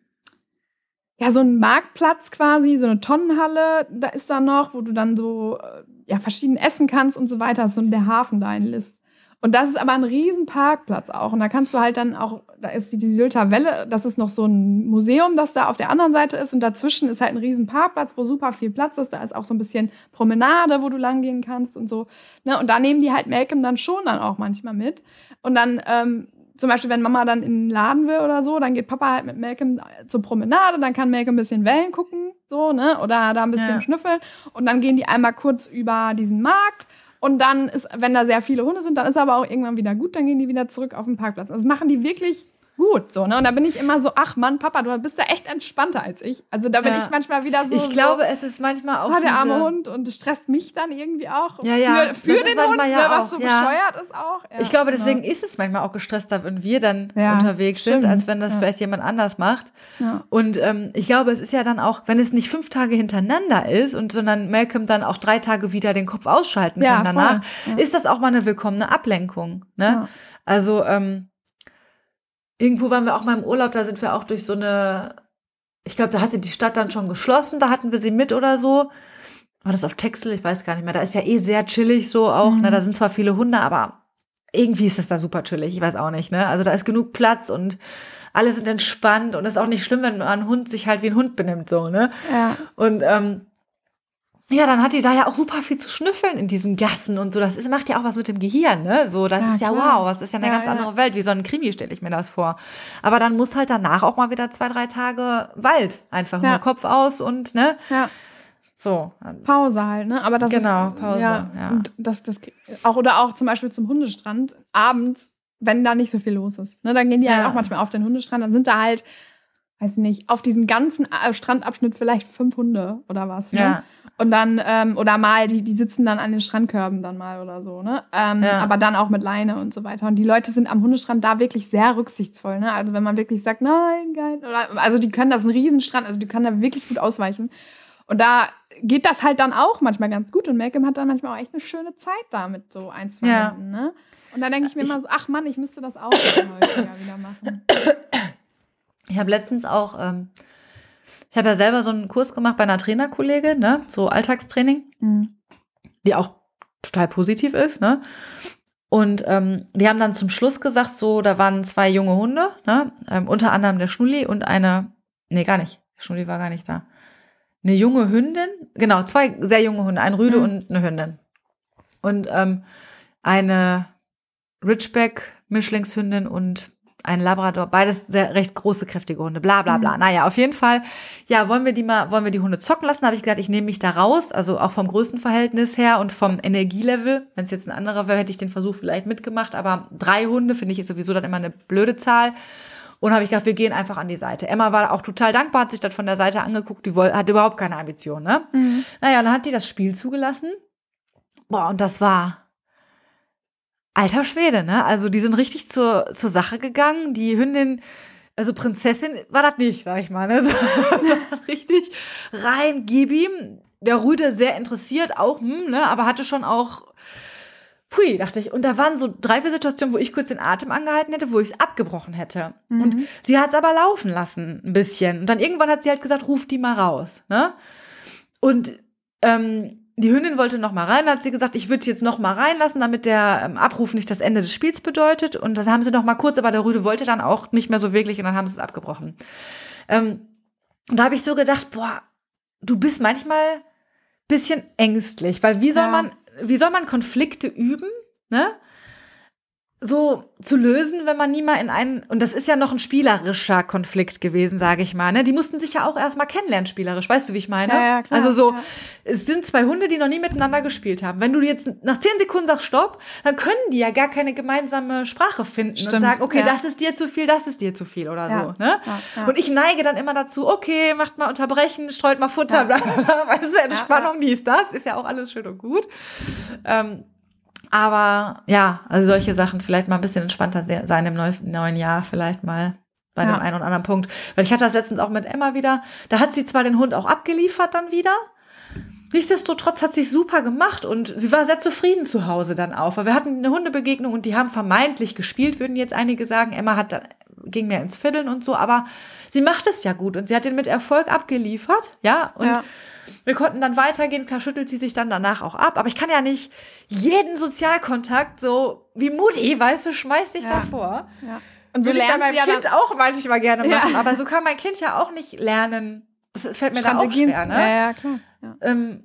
Speaker 1: ja, so einen Marktplatz quasi, so eine Tonnenhalle, da ist da noch, wo du dann so äh, ja, verschieden essen kannst und so weiter. So der Hafen da in List. Und das ist aber ein riesen Parkplatz auch. Und da kannst du halt dann auch, da ist die, die Sylter Welle, das ist noch so ein Museum, das da auf der anderen Seite ist. Und dazwischen ist halt ein riesen Parkplatz, wo super viel Platz ist. Da ist auch so ein bisschen Promenade, wo du langgehen kannst und so. Ne? Und da nehmen die halt Malcolm dann schon dann auch manchmal mit. Und dann, ähm, zum Beispiel, wenn Mama dann in den Laden will oder so, dann geht Papa halt mit Malcolm zur Promenade, dann kann Malcolm ein bisschen Wellen gucken, so, ne? Oder da ein bisschen ja. schnüffeln. Und dann gehen die einmal kurz über diesen Markt und dann ist, wenn da sehr viele Hunde sind, dann ist aber auch irgendwann wieder gut, dann gehen die wieder zurück auf den Parkplatz. Also das machen die wirklich gut, so, ne? Und da bin ich immer so, ach Mann, Papa, du bist da echt entspannter als ich. Also da bin ja. ich manchmal wieder so.
Speaker 2: Ich glaube, so, es ist manchmal auch.
Speaker 1: Oh, der arme Hund und es stresst mich dann irgendwie auch.
Speaker 2: Ja, ja.
Speaker 1: Für, für den Hund, ja ne, was so ja. bescheuert ist auch.
Speaker 2: Ja, ich glaube, genau. deswegen ist es manchmal auch gestresster, wenn wir dann unterwegs stimmt. sind, als wenn das vielleicht jemand anders macht. Und ähm, ich glaube, es ist ja dann auch, wenn es nicht fünf Tage hintereinander ist und sondern Malcolm dann auch drei Tage wieder den Kopf ausschalten kann danach, ist das auch mal eine willkommene Ablenkung. Ne? Also, ähm, Irgendwo waren wir auch mal im Urlaub, da sind wir auch durch so eine, ich glaube, da hatte die Stadt dann schon geschlossen, da hatten wir sie mit oder so. War das auf Texel? Ich weiß gar nicht mehr. Da ist ja eh sehr chillig so auch, mhm. ne? Da sind zwar viele Hunde, aber irgendwie ist das da super chillig. Ich weiß auch nicht, ne? Also da ist genug Platz und alle sind entspannt und es ist auch nicht schlimm, wenn ein Hund sich halt wie ein Hund benimmt, so, ne? Ja. Und ähm, ja, dann hat die da ja auch super viel zu schnüffeln in diesen Gassen und so. Das ist, macht ja auch was mit dem Gehirn, ne? So, das ja, ist ja klar. wow, das ist ja eine ja, ganz ja. andere Welt. Wie so ein Krimi stelle ich mir das vor. Aber dann muss halt danach auch mal wieder zwei, drei Tage Wald. Einfach nur Kopf aus und, ne? Ja. So.
Speaker 1: Pause halt, ne? Aber das
Speaker 2: genau,
Speaker 1: ist,
Speaker 2: Pause, ja.
Speaker 1: Und das, das, auch, oder auch zum Beispiel zum Hundestrand, abends, wenn da nicht so viel los ist. Ne? Dann gehen die halt auch manchmal auf den Hundestrand, dann sind da halt weiß nicht, auf diesem ganzen äh, Strandabschnitt vielleicht fünf Hunde oder was. Ne? Ja. Und dann, ähm, oder mal, die, die sitzen dann an den Strandkörben dann mal oder so, ne? Ähm, ja. Aber dann auch mit Leine und so weiter. Und die Leute sind am Hundestrand da wirklich sehr rücksichtsvoll, ne? Also wenn man wirklich sagt, nein, geil, oder, also die können das ein Riesenstrand, also die können da wirklich gut ausweichen. Und da geht das halt dann auch manchmal ganz gut. Und Malcolm hat dann manchmal auch echt eine schöne Zeit da mit so ein, zwei ja. Hunden, ne? Und da denke ich mir immer so, ach Mann, ich müsste das auch häufiger wieder machen.
Speaker 2: Ich habe letztens auch, ähm, ich habe ja selber so einen Kurs gemacht bei einer Trainerkollegin, ne, so Alltagstraining, mhm. die auch total positiv ist, ne. Und ähm, die haben dann zum Schluss gesagt, so, da waren zwei junge Hunde, ne, ähm, unter anderem der Schnulli und eine, nee, gar nicht, der Schnulli war gar nicht da. Eine junge Hündin, genau, zwei sehr junge Hunde, ein Rüde mhm. und eine Hündin. Und ähm, eine Ridgeback-Mischlingshündin und ein Labrador, beides sehr recht große, kräftige Hunde, bla bla bla. Mhm. Naja, auf jeden Fall, ja, wollen wir die mal, wollen wir die Hunde zocken lassen? Habe ich gesagt, ich nehme mich da raus, also auch vom Größenverhältnis her und vom Energielevel. Wenn es jetzt ein anderer wäre, hätte ich den Versuch vielleicht mitgemacht, aber drei Hunde finde ich jetzt sowieso dann immer eine blöde Zahl. Und habe ich gedacht, wir gehen einfach an die Seite. Emma war auch total dankbar, hat sich das von der Seite angeguckt, die hatte überhaupt keine Ambition, ne? Mhm. Naja, und dann hat die das Spiel zugelassen. Boah, und das war alter Schwede, ne? Also die sind richtig zur, zur Sache gegangen. Die Hündin, also Prinzessin war das nicht, sag ich mal. Ne? [LAUGHS] So, richtig rein, gib ihm. Der Rüde sehr interessiert auch, hm, ne? aber hatte schon auch hui, dachte ich. Und da waren so drei, vier Situationen, wo ich kurz den Atem angehalten hätte, wo ich es abgebrochen hätte.
Speaker 1: Mhm.
Speaker 2: Und sie hat es aber laufen lassen, ein bisschen. Und dann irgendwann hat sie halt gesagt, ruf die mal raus. Ne? Und ähm, die Hündin wollte noch mal rein, hat sie gesagt, ich würde sie jetzt noch mal reinlassen, damit der ähm, Abruf nicht das Ende des Spiels bedeutet. Und das haben sie noch mal kurz, aber der Rüde wollte dann auch nicht mehr so wirklich und dann haben sie es abgebrochen. Ähm, und da habe ich so gedacht, boah, du bist manchmal bisschen ängstlich, weil wie soll
Speaker 1: Ja.
Speaker 2: man, wie soll man Konflikte üben, ne? So zu lösen, wenn man nie mal in einen, und das ist ja noch ein spielerischer Konflikt gewesen, sage ich mal, ne? Die mussten sich ja auch erstmal kennenlernen, spielerisch, weißt du, wie ich meine?
Speaker 1: Ja, ja, klar,
Speaker 2: also so,
Speaker 1: ja.
Speaker 2: es sind zwei Hunde, die noch nie miteinander gespielt haben. Wenn du jetzt nach zehn Sekunden sagst Stopp, dann können die ja gar keine gemeinsame Sprache finden und
Speaker 1: Stimmt,
Speaker 2: sagen, okay,
Speaker 1: ja.
Speaker 2: das ist dir zu viel, das ist dir zu viel oder
Speaker 1: Ja,
Speaker 2: so, ne?
Speaker 1: ja, ja.
Speaker 2: Und ich neige dann immer dazu, okay, macht mal unterbrechen, streut mal Futter,
Speaker 1: Ja.
Speaker 2: bla, bla, bla, weißt du, Entspannung, dies, das, ist ja auch alles schön und gut. Ähm, aber ja, also solche Sachen vielleicht mal ein bisschen entspannter se- sein im neuesten, neuen Jahr, vielleicht mal bei
Speaker 1: Ja.
Speaker 2: dem einen oder anderen Punkt. Weil ich hatte das letztens auch mit Emma wieder, da hat sie zwar den Hund auch abgeliefert dann wieder, Nichtsdestotrotz hat sie es super gemacht und sie war sehr zufrieden zu Hause dann auch. Weil wir hatten eine Hundebegegnung und die haben vermeintlich gespielt, würden jetzt einige sagen. Emma hat dann, ging mehr ins Fiddeln und so, aber sie macht es ja gut und sie hat den mit Erfolg abgeliefert, ja. Und
Speaker 1: Ja.
Speaker 2: Wir konnten dann weitergehen, klar schüttelt sie sich dann danach auch ab. Aber ich kann ja nicht jeden Sozialkontakt so wie Mutti, weißt du, schmeiß dich
Speaker 1: Ja.
Speaker 2: davor.
Speaker 1: Ja. Und so
Speaker 2: Würde ich bei
Speaker 1: lernt
Speaker 2: meinem
Speaker 1: ja
Speaker 2: Kind
Speaker 1: dann
Speaker 2: auch manchmal gerne
Speaker 1: Ja.
Speaker 2: machen. Aber so kann mein Kind ja auch nicht lernen. Das, das fällt mir da auch schwer,
Speaker 1: zu-
Speaker 2: ne?
Speaker 1: Ja, ja, klar. Ja.
Speaker 2: ähm,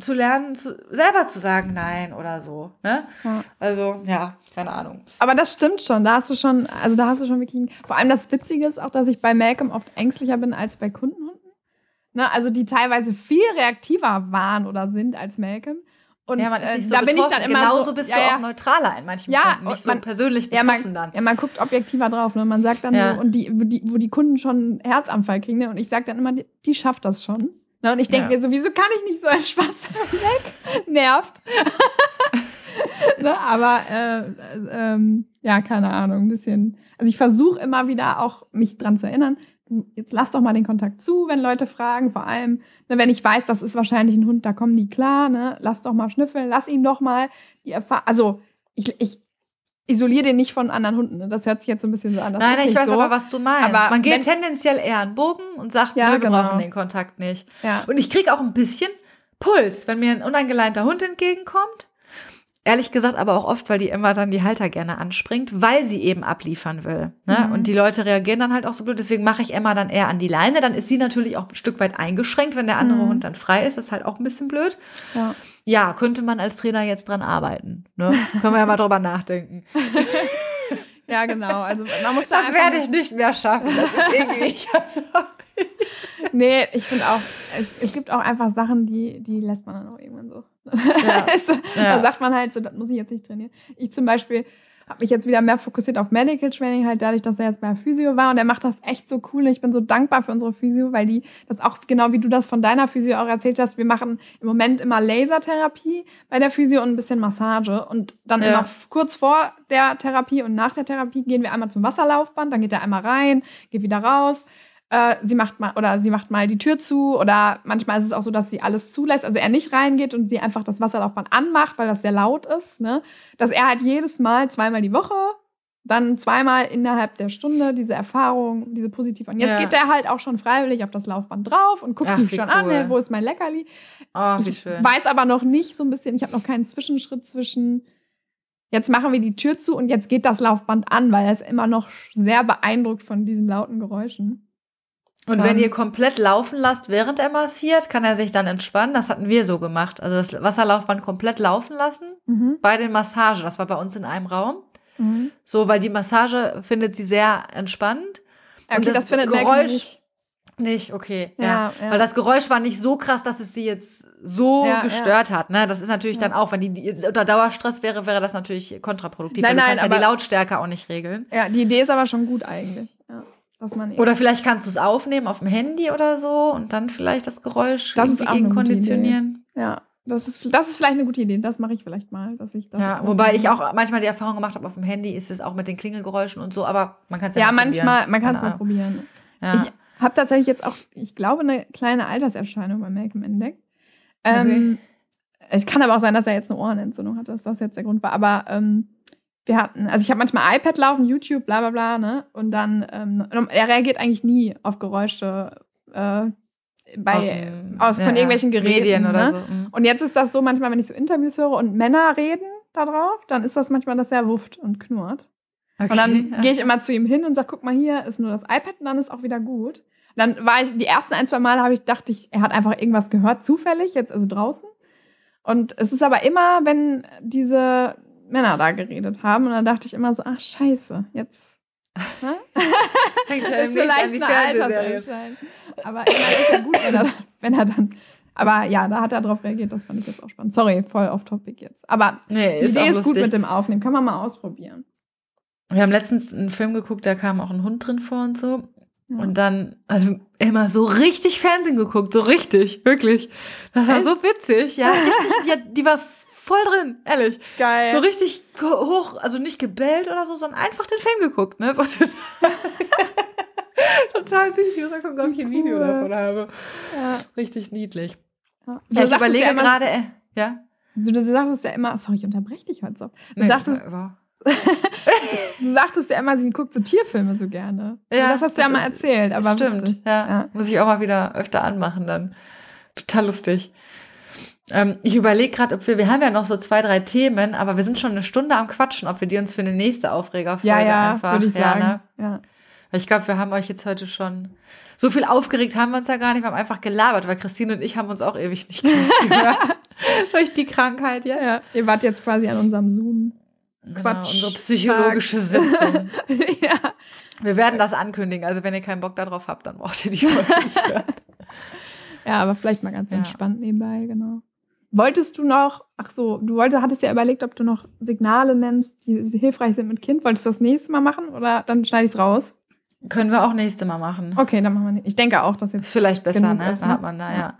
Speaker 2: zu lernen, zu, selber zu sagen Nein oder so. Ne?
Speaker 1: Ja.
Speaker 2: Also, ja, keine Ahnung.
Speaker 1: Aber das stimmt schon. Da hast du schon, also da hast du schon wirklich. Vor allem das Witzige ist auch, dass ich bei Malcolm oft ängstlicher bin als bei Kundenhunden. Ne, also die teilweise viel reaktiver waren oder sind als Malcolm. Und
Speaker 2: ja, man ist
Speaker 1: äh,
Speaker 2: nicht so
Speaker 1: da bin ich dann immer
Speaker 2: Genauso
Speaker 1: so,
Speaker 2: bist
Speaker 1: ja,
Speaker 2: du
Speaker 1: ja.
Speaker 2: auch neutraler in manchen
Speaker 1: Ja,
Speaker 2: Punkten, nicht so
Speaker 1: man-
Speaker 2: persönlich
Speaker 1: Ja
Speaker 2: betroffen
Speaker 1: man,
Speaker 2: dann.
Speaker 1: ja, man guckt objektiver drauf. Ne? Man sagt dann
Speaker 2: Ja.
Speaker 1: so, und die, wo die, wo die Kunden schon einen Herzanfall kriegen, ne? und ich sage dann immer, die, die schafft das schon. Ne? Und ich denke
Speaker 2: Ja.
Speaker 1: mir so, wieso kann ich nicht so ein schwarzer [LAUGHS] weg? Nervt. [LAUGHS] ne? Aber äh, ähm, ja, keine Ahnung, ein bisschen. Also ich versuche immer wieder auch, mich dran zu erinnern, jetzt lass doch mal den Kontakt zu, wenn Leute fragen, vor allem, ne, wenn ich weiß, das ist wahrscheinlich ein Hund, da kommen die klar, ne? Lass doch mal schnüffeln, lass ihn doch mal die Erfahrung. Also ich, ich isoliere den nicht von anderen Hunden. Ne? Das hört sich jetzt so ein bisschen so an. Das
Speaker 2: Nein, ich weiß
Speaker 1: so.
Speaker 2: aber, was du meinst.
Speaker 1: Aber
Speaker 2: man geht tendenziell eher einen Bogen und sagt,
Speaker 1: Ja,
Speaker 2: nö, wir
Speaker 1: genau.
Speaker 2: brauchen den Kontakt nicht.
Speaker 1: Ja.
Speaker 2: Und ich kriege auch ein bisschen Puls, wenn mir ein unangeleinter Hund entgegenkommt. Ehrlich gesagt, aber auch oft, weil die Emma dann die Halter gerne anspringt, weil sie eben abliefern will. Ne?
Speaker 1: Mhm.
Speaker 2: Und die Leute reagieren dann halt auch so blöd. Deswegen mache ich Emma dann eher an die Leine. Dann ist sie natürlich auch ein Stück weit eingeschränkt, wenn der andere
Speaker 1: Mhm.
Speaker 2: Hund dann frei ist. Das ist halt auch ein bisschen blöd.
Speaker 1: Ja.
Speaker 2: Ja, könnte man als Trainer jetzt dran arbeiten. Ne? Können wir ja mal drüber nachdenken. [LAUGHS]
Speaker 1: ja, genau. Also man muss da
Speaker 2: Das werde ich nicht mehr schaffen. Das ist irgendwie. [LAUGHS]
Speaker 1: Nee, ich finde auch, es, es gibt auch einfach Sachen, die, die lässt man dann auch irgendwann so. [LAUGHS]
Speaker 2: Ja.
Speaker 1: Also,
Speaker 2: Ja.
Speaker 1: Da sagt man halt so, das muss ich jetzt nicht trainieren. Ich zum Beispiel habe mich jetzt wieder mehr fokussiert auf Medical Training, halt dadurch, dass er jetzt bei Physio war und er macht das echt so cool. Ich bin so dankbar für unsere Physio, weil die das auch, genau wie du das von deiner Physio auch erzählt hast, wir machen im Moment immer Lasertherapie bei der Physio und ein bisschen Massage. Und dann
Speaker 2: Ja.
Speaker 1: immer kurz vor der Therapie und nach der Therapie gehen wir einmal zum Wasserlaufband, dann geht er einmal rein, geht wieder raus. Äh, sie macht mal oder sie macht mal die Tür zu oder manchmal ist es auch so, dass sie alles zulässt, also er nicht reingeht und sie einfach das Wasserlaufband anmacht, weil das sehr laut ist, ne? Dass er halt jedes Mal zweimal die Woche, dann zweimal innerhalb der Stunde diese Erfahrung, diese positive. Und jetzt
Speaker 2: Ja.
Speaker 1: geht er halt auch schon freiwillig auf das Laufband drauf und guckt
Speaker 2: Ach,
Speaker 1: mich schon an,
Speaker 2: cool.
Speaker 1: hey, wo ist mein Leckerli?
Speaker 2: oh, wie
Speaker 1: Ich
Speaker 2: schön.
Speaker 1: weiß aber noch nicht so ein bisschen, ich habe noch keinen Zwischenschritt zwischen jetzt machen wir die Tür zu und jetzt geht das Laufband an, weil er ist immer noch sehr beeindruckt von diesen lauten Geräuschen.
Speaker 2: Und wenn
Speaker 1: Ähm.
Speaker 2: ihr komplett laufen lasst, während er massiert, kann er sich dann entspannen. Das hatten wir so gemacht. Also das Wasserlaufband komplett laufen lassen
Speaker 1: Mhm.
Speaker 2: bei den Massage. Das war bei uns in einem Raum.
Speaker 1: Mhm.
Speaker 2: So, weil die Massage findet sie sehr entspannend.
Speaker 1: Okay,
Speaker 2: Und
Speaker 1: das,
Speaker 2: das
Speaker 1: findet
Speaker 2: Geräusch-
Speaker 1: nicht.
Speaker 2: Nicht, okay. Ja,
Speaker 1: Ja, ja.
Speaker 2: Weil das Geräusch war nicht so krass, dass es sie jetzt so
Speaker 1: Ja,
Speaker 2: gestört hat. Ne? Das ist natürlich
Speaker 1: Ja.
Speaker 2: dann auch, wenn die unter Dauerstress wäre, wäre das natürlich kontraproduktiv.
Speaker 1: Nein,
Speaker 2: weil du
Speaker 1: nein,
Speaker 2: kannst ja die
Speaker 1: aber-
Speaker 2: Lautstärke auch nicht regeln.
Speaker 1: Ja, die Idee ist aber schon gut eigentlich. Dass man
Speaker 2: Oder vielleicht kannst du es aufnehmen auf dem Handy oder so und dann vielleicht das Geräusch
Speaker 1: Das
Speaker 2: irgendwie gegenkonditionieren.
Speaker 1: ja, das ist, das ist vielleicht eine gute Idee. Das mache ich vielleicht mal, dass ich das
Speaker 2: Ja, wobei ich auch manchmal die Erfahrung gemacht habe, auf dem Handy ist es auch mit den Klingelgeräuschen und so, aber man kann es ja,
Speaker 1: Ja,
Speaker 2: mal
Speaker 1: manchmal,
Speaker 2: probieren.
Speaker 1: man kann es mal probieren.
Speaker 2: Ja.
Speaker 1: Ich habe tatsächlich jetzt auch, ich glaube, eine kleine Alterserscheinung bei Malcolm entdeckt. Ähm, Es kann aber auch sein, dass er jetzt eine Ohrenentzündung hatte, dass das jetzt der Grund war. Aber ähm, wir hatten, also ich habe manchmal iPad laufen, YouTube, bla bla bla, ne? Und dann, ähm, er reagiert eigentlich nie auf Geräusche äh, bei, aus, aus von ja, irgendwelchen Geräten. Medien oder ne? so. Mhm. Und jetzt ist das so manchmal, wenn ich so Interviews höre und Männer reden da drauf, dann ist das manchmal, dass er wufft und knurrt. Okay, und dann ja. gehe ich immer zu ihm hin und sage, guck mal, hier ist nur das iPad und dann ist auch wieder gut. Dann war ich, die ersten ein, zwei Male habe ich, dachte ich, er hat einfach irgendwas gehört, zufällig, jetzt also draußen. Und es ist aber immer, wenn diese Männer da geredet haben. Und dann dachte ich immer so, ach scheiße, jetzt. Ne? [LAUGHS] ist vielleicht eine Alterserscheinung. Aber ich meine, ist ja gut, wenn er, wenn er dann. Aber ja, da hat er drauf reagiert, das fand ich jetzt auch spannend. Sorry, voll off topic jetzt. Aber nee, die Idee ist gut mit dem Aufnehmen, kann man mal ausprobieren.
Speaker 2: Wir haben letztens einen Film geguckt, da kam auch ein Hund drin vor und so. Ja. Und dann, also immer so richtig Fernsehen geguckt, so richtig, wirklich. Das war Echt? so witzig, ja, richtig, ja, die war voll drin, ehrlich.
Speaker 1: Geil.
Speaker 2: So richtig hoch, also nicht gebellt oder so, sondern einfach den Film geguckt, ne? So [LAUGHS] total, total süß. Ich muss mal gucken, ob ich ein Video cool. davon habe. Ja. Richtig niedlich. Ja, ja ich überlege ja gerade, äh, ja.
Speaker 1: Du, du sagtest ja immer, sorry, ich unterbreche dich heute so. Du nee, dachtest, war. [LAUGHS] du sagtest ja immer, sie guckt so Tierfilme so gerne. Ja, das hast du das ja mal erzählt. Aber
Speaker 2: stimmt, ja. ja. Muss ich auch mal wieder öfter anmachen dann. Total lustig. Ähm, ich überlege gerade, ob wir, wir haben ja noch so zwei, drei Themen, aber wir sind schon eine Stunde am Quatschen, ob wir die uns für eine nächste Aufregerfolge
Speaker 1: ja, ja, einfach. Würde ich ja, sagen. Ne?
Speaker 2: Ja. Ich glaube, wir haben euch jetzt heute schon so viel aufgeregt haben wir uns ja gar nicht. Wir haben einfach gelabert, weil Christine und ich haben uns auch ewig nicht [LAUGHS] gehört. Durch die Krankheit jetzt. Ja,
Speaker 1: ihr wart jetzt quasi an unserem Zoom.
Speaker 2: Genau, Quatsch. Unsere psychologische Sitzung. [LAUGHS] ja. Wir werden das ankündigen. Also wenn ihr keinen Bock darauf habt, dann braucht ihr die Folge nicht [LAUGHS] hören.
Speaker 1: Ja, aber vielleicht mal ganz entspannt nebenbei, genau. Wolltest du noch, ach so, du wolltest, hattest ja überlegt, ob du noch Signale nennst, die hilfreich sind mit Kind. Wolltest du das nächste Mal machen oder dann schneide ich es raus?
Speaker 2: Können wir auch nächste Mal machen.
Speaker 1: Okay, dann machen wir. Ich denke auch, dass jetzt.
Speaker 2: Ist vielleicht besser, ne? Ist, ne? Dann hat man da, ja. ja.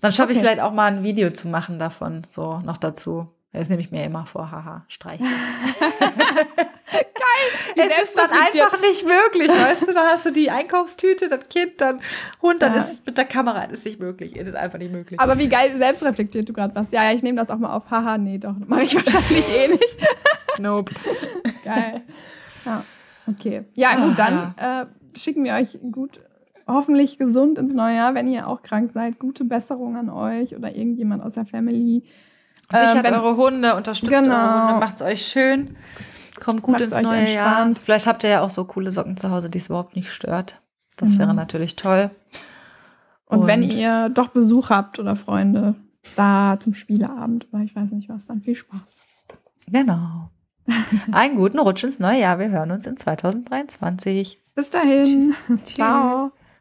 Speaker 2: Dann schaffe okay. ich vielleicht auch mal ein Video zu machen davon, so noch dazu. Das nehme ich mir immer vor, haha, streichen. [LAUGHS]
Speaker 1: Geil. Es ist dann einfach nicht möglich, weißt du? Da hast du die Einkaufstüte, das Kind, dann Hund, dann ja. ist mit der Kamera das ist nicht möglich. Es ist einfach nicht möglich. Aber wie geil selbstreflektiert du gerade warst. Ja, ja, ich nehme das auch mal auf. Haha, nee, doch, mache ich [LAUGHS] wahrscheinlich eh nicht.
Speaker 2: nope.
Speaker 1: Geil. Ja, okay. Ja, gut, dann äh, schicken wir euch gut hoffentlich gesund ins neue Jahr, wenn ihr auch krank seid. Gute Besserung an euch oder irgendjemand aus der Family.
Speaker 2: Sichert ähm, wenn, eure Hunde, unterstützt genau. eure Hunde, macht's euch schön. Kommt gut Macht's ins neue entspannt. Jahr. Vielleicht habt ihr ja auch so coole Socken zu Hause, die es überhaupt nicht stört. Das mhm. wäre natürlich toll.
Speaker 1: Und, Und, wenn ihr doch Besuch habt oder Freunde, da zum Spieleabend oder ich weiß nicht was, dann viel Spaß.
Speaker 2: Genau. [LAUGHS] Einen guten Rutsch ins neue Jahr. Wir hören uns in 2023.
Speaker 1: Bis dahin. Ciao.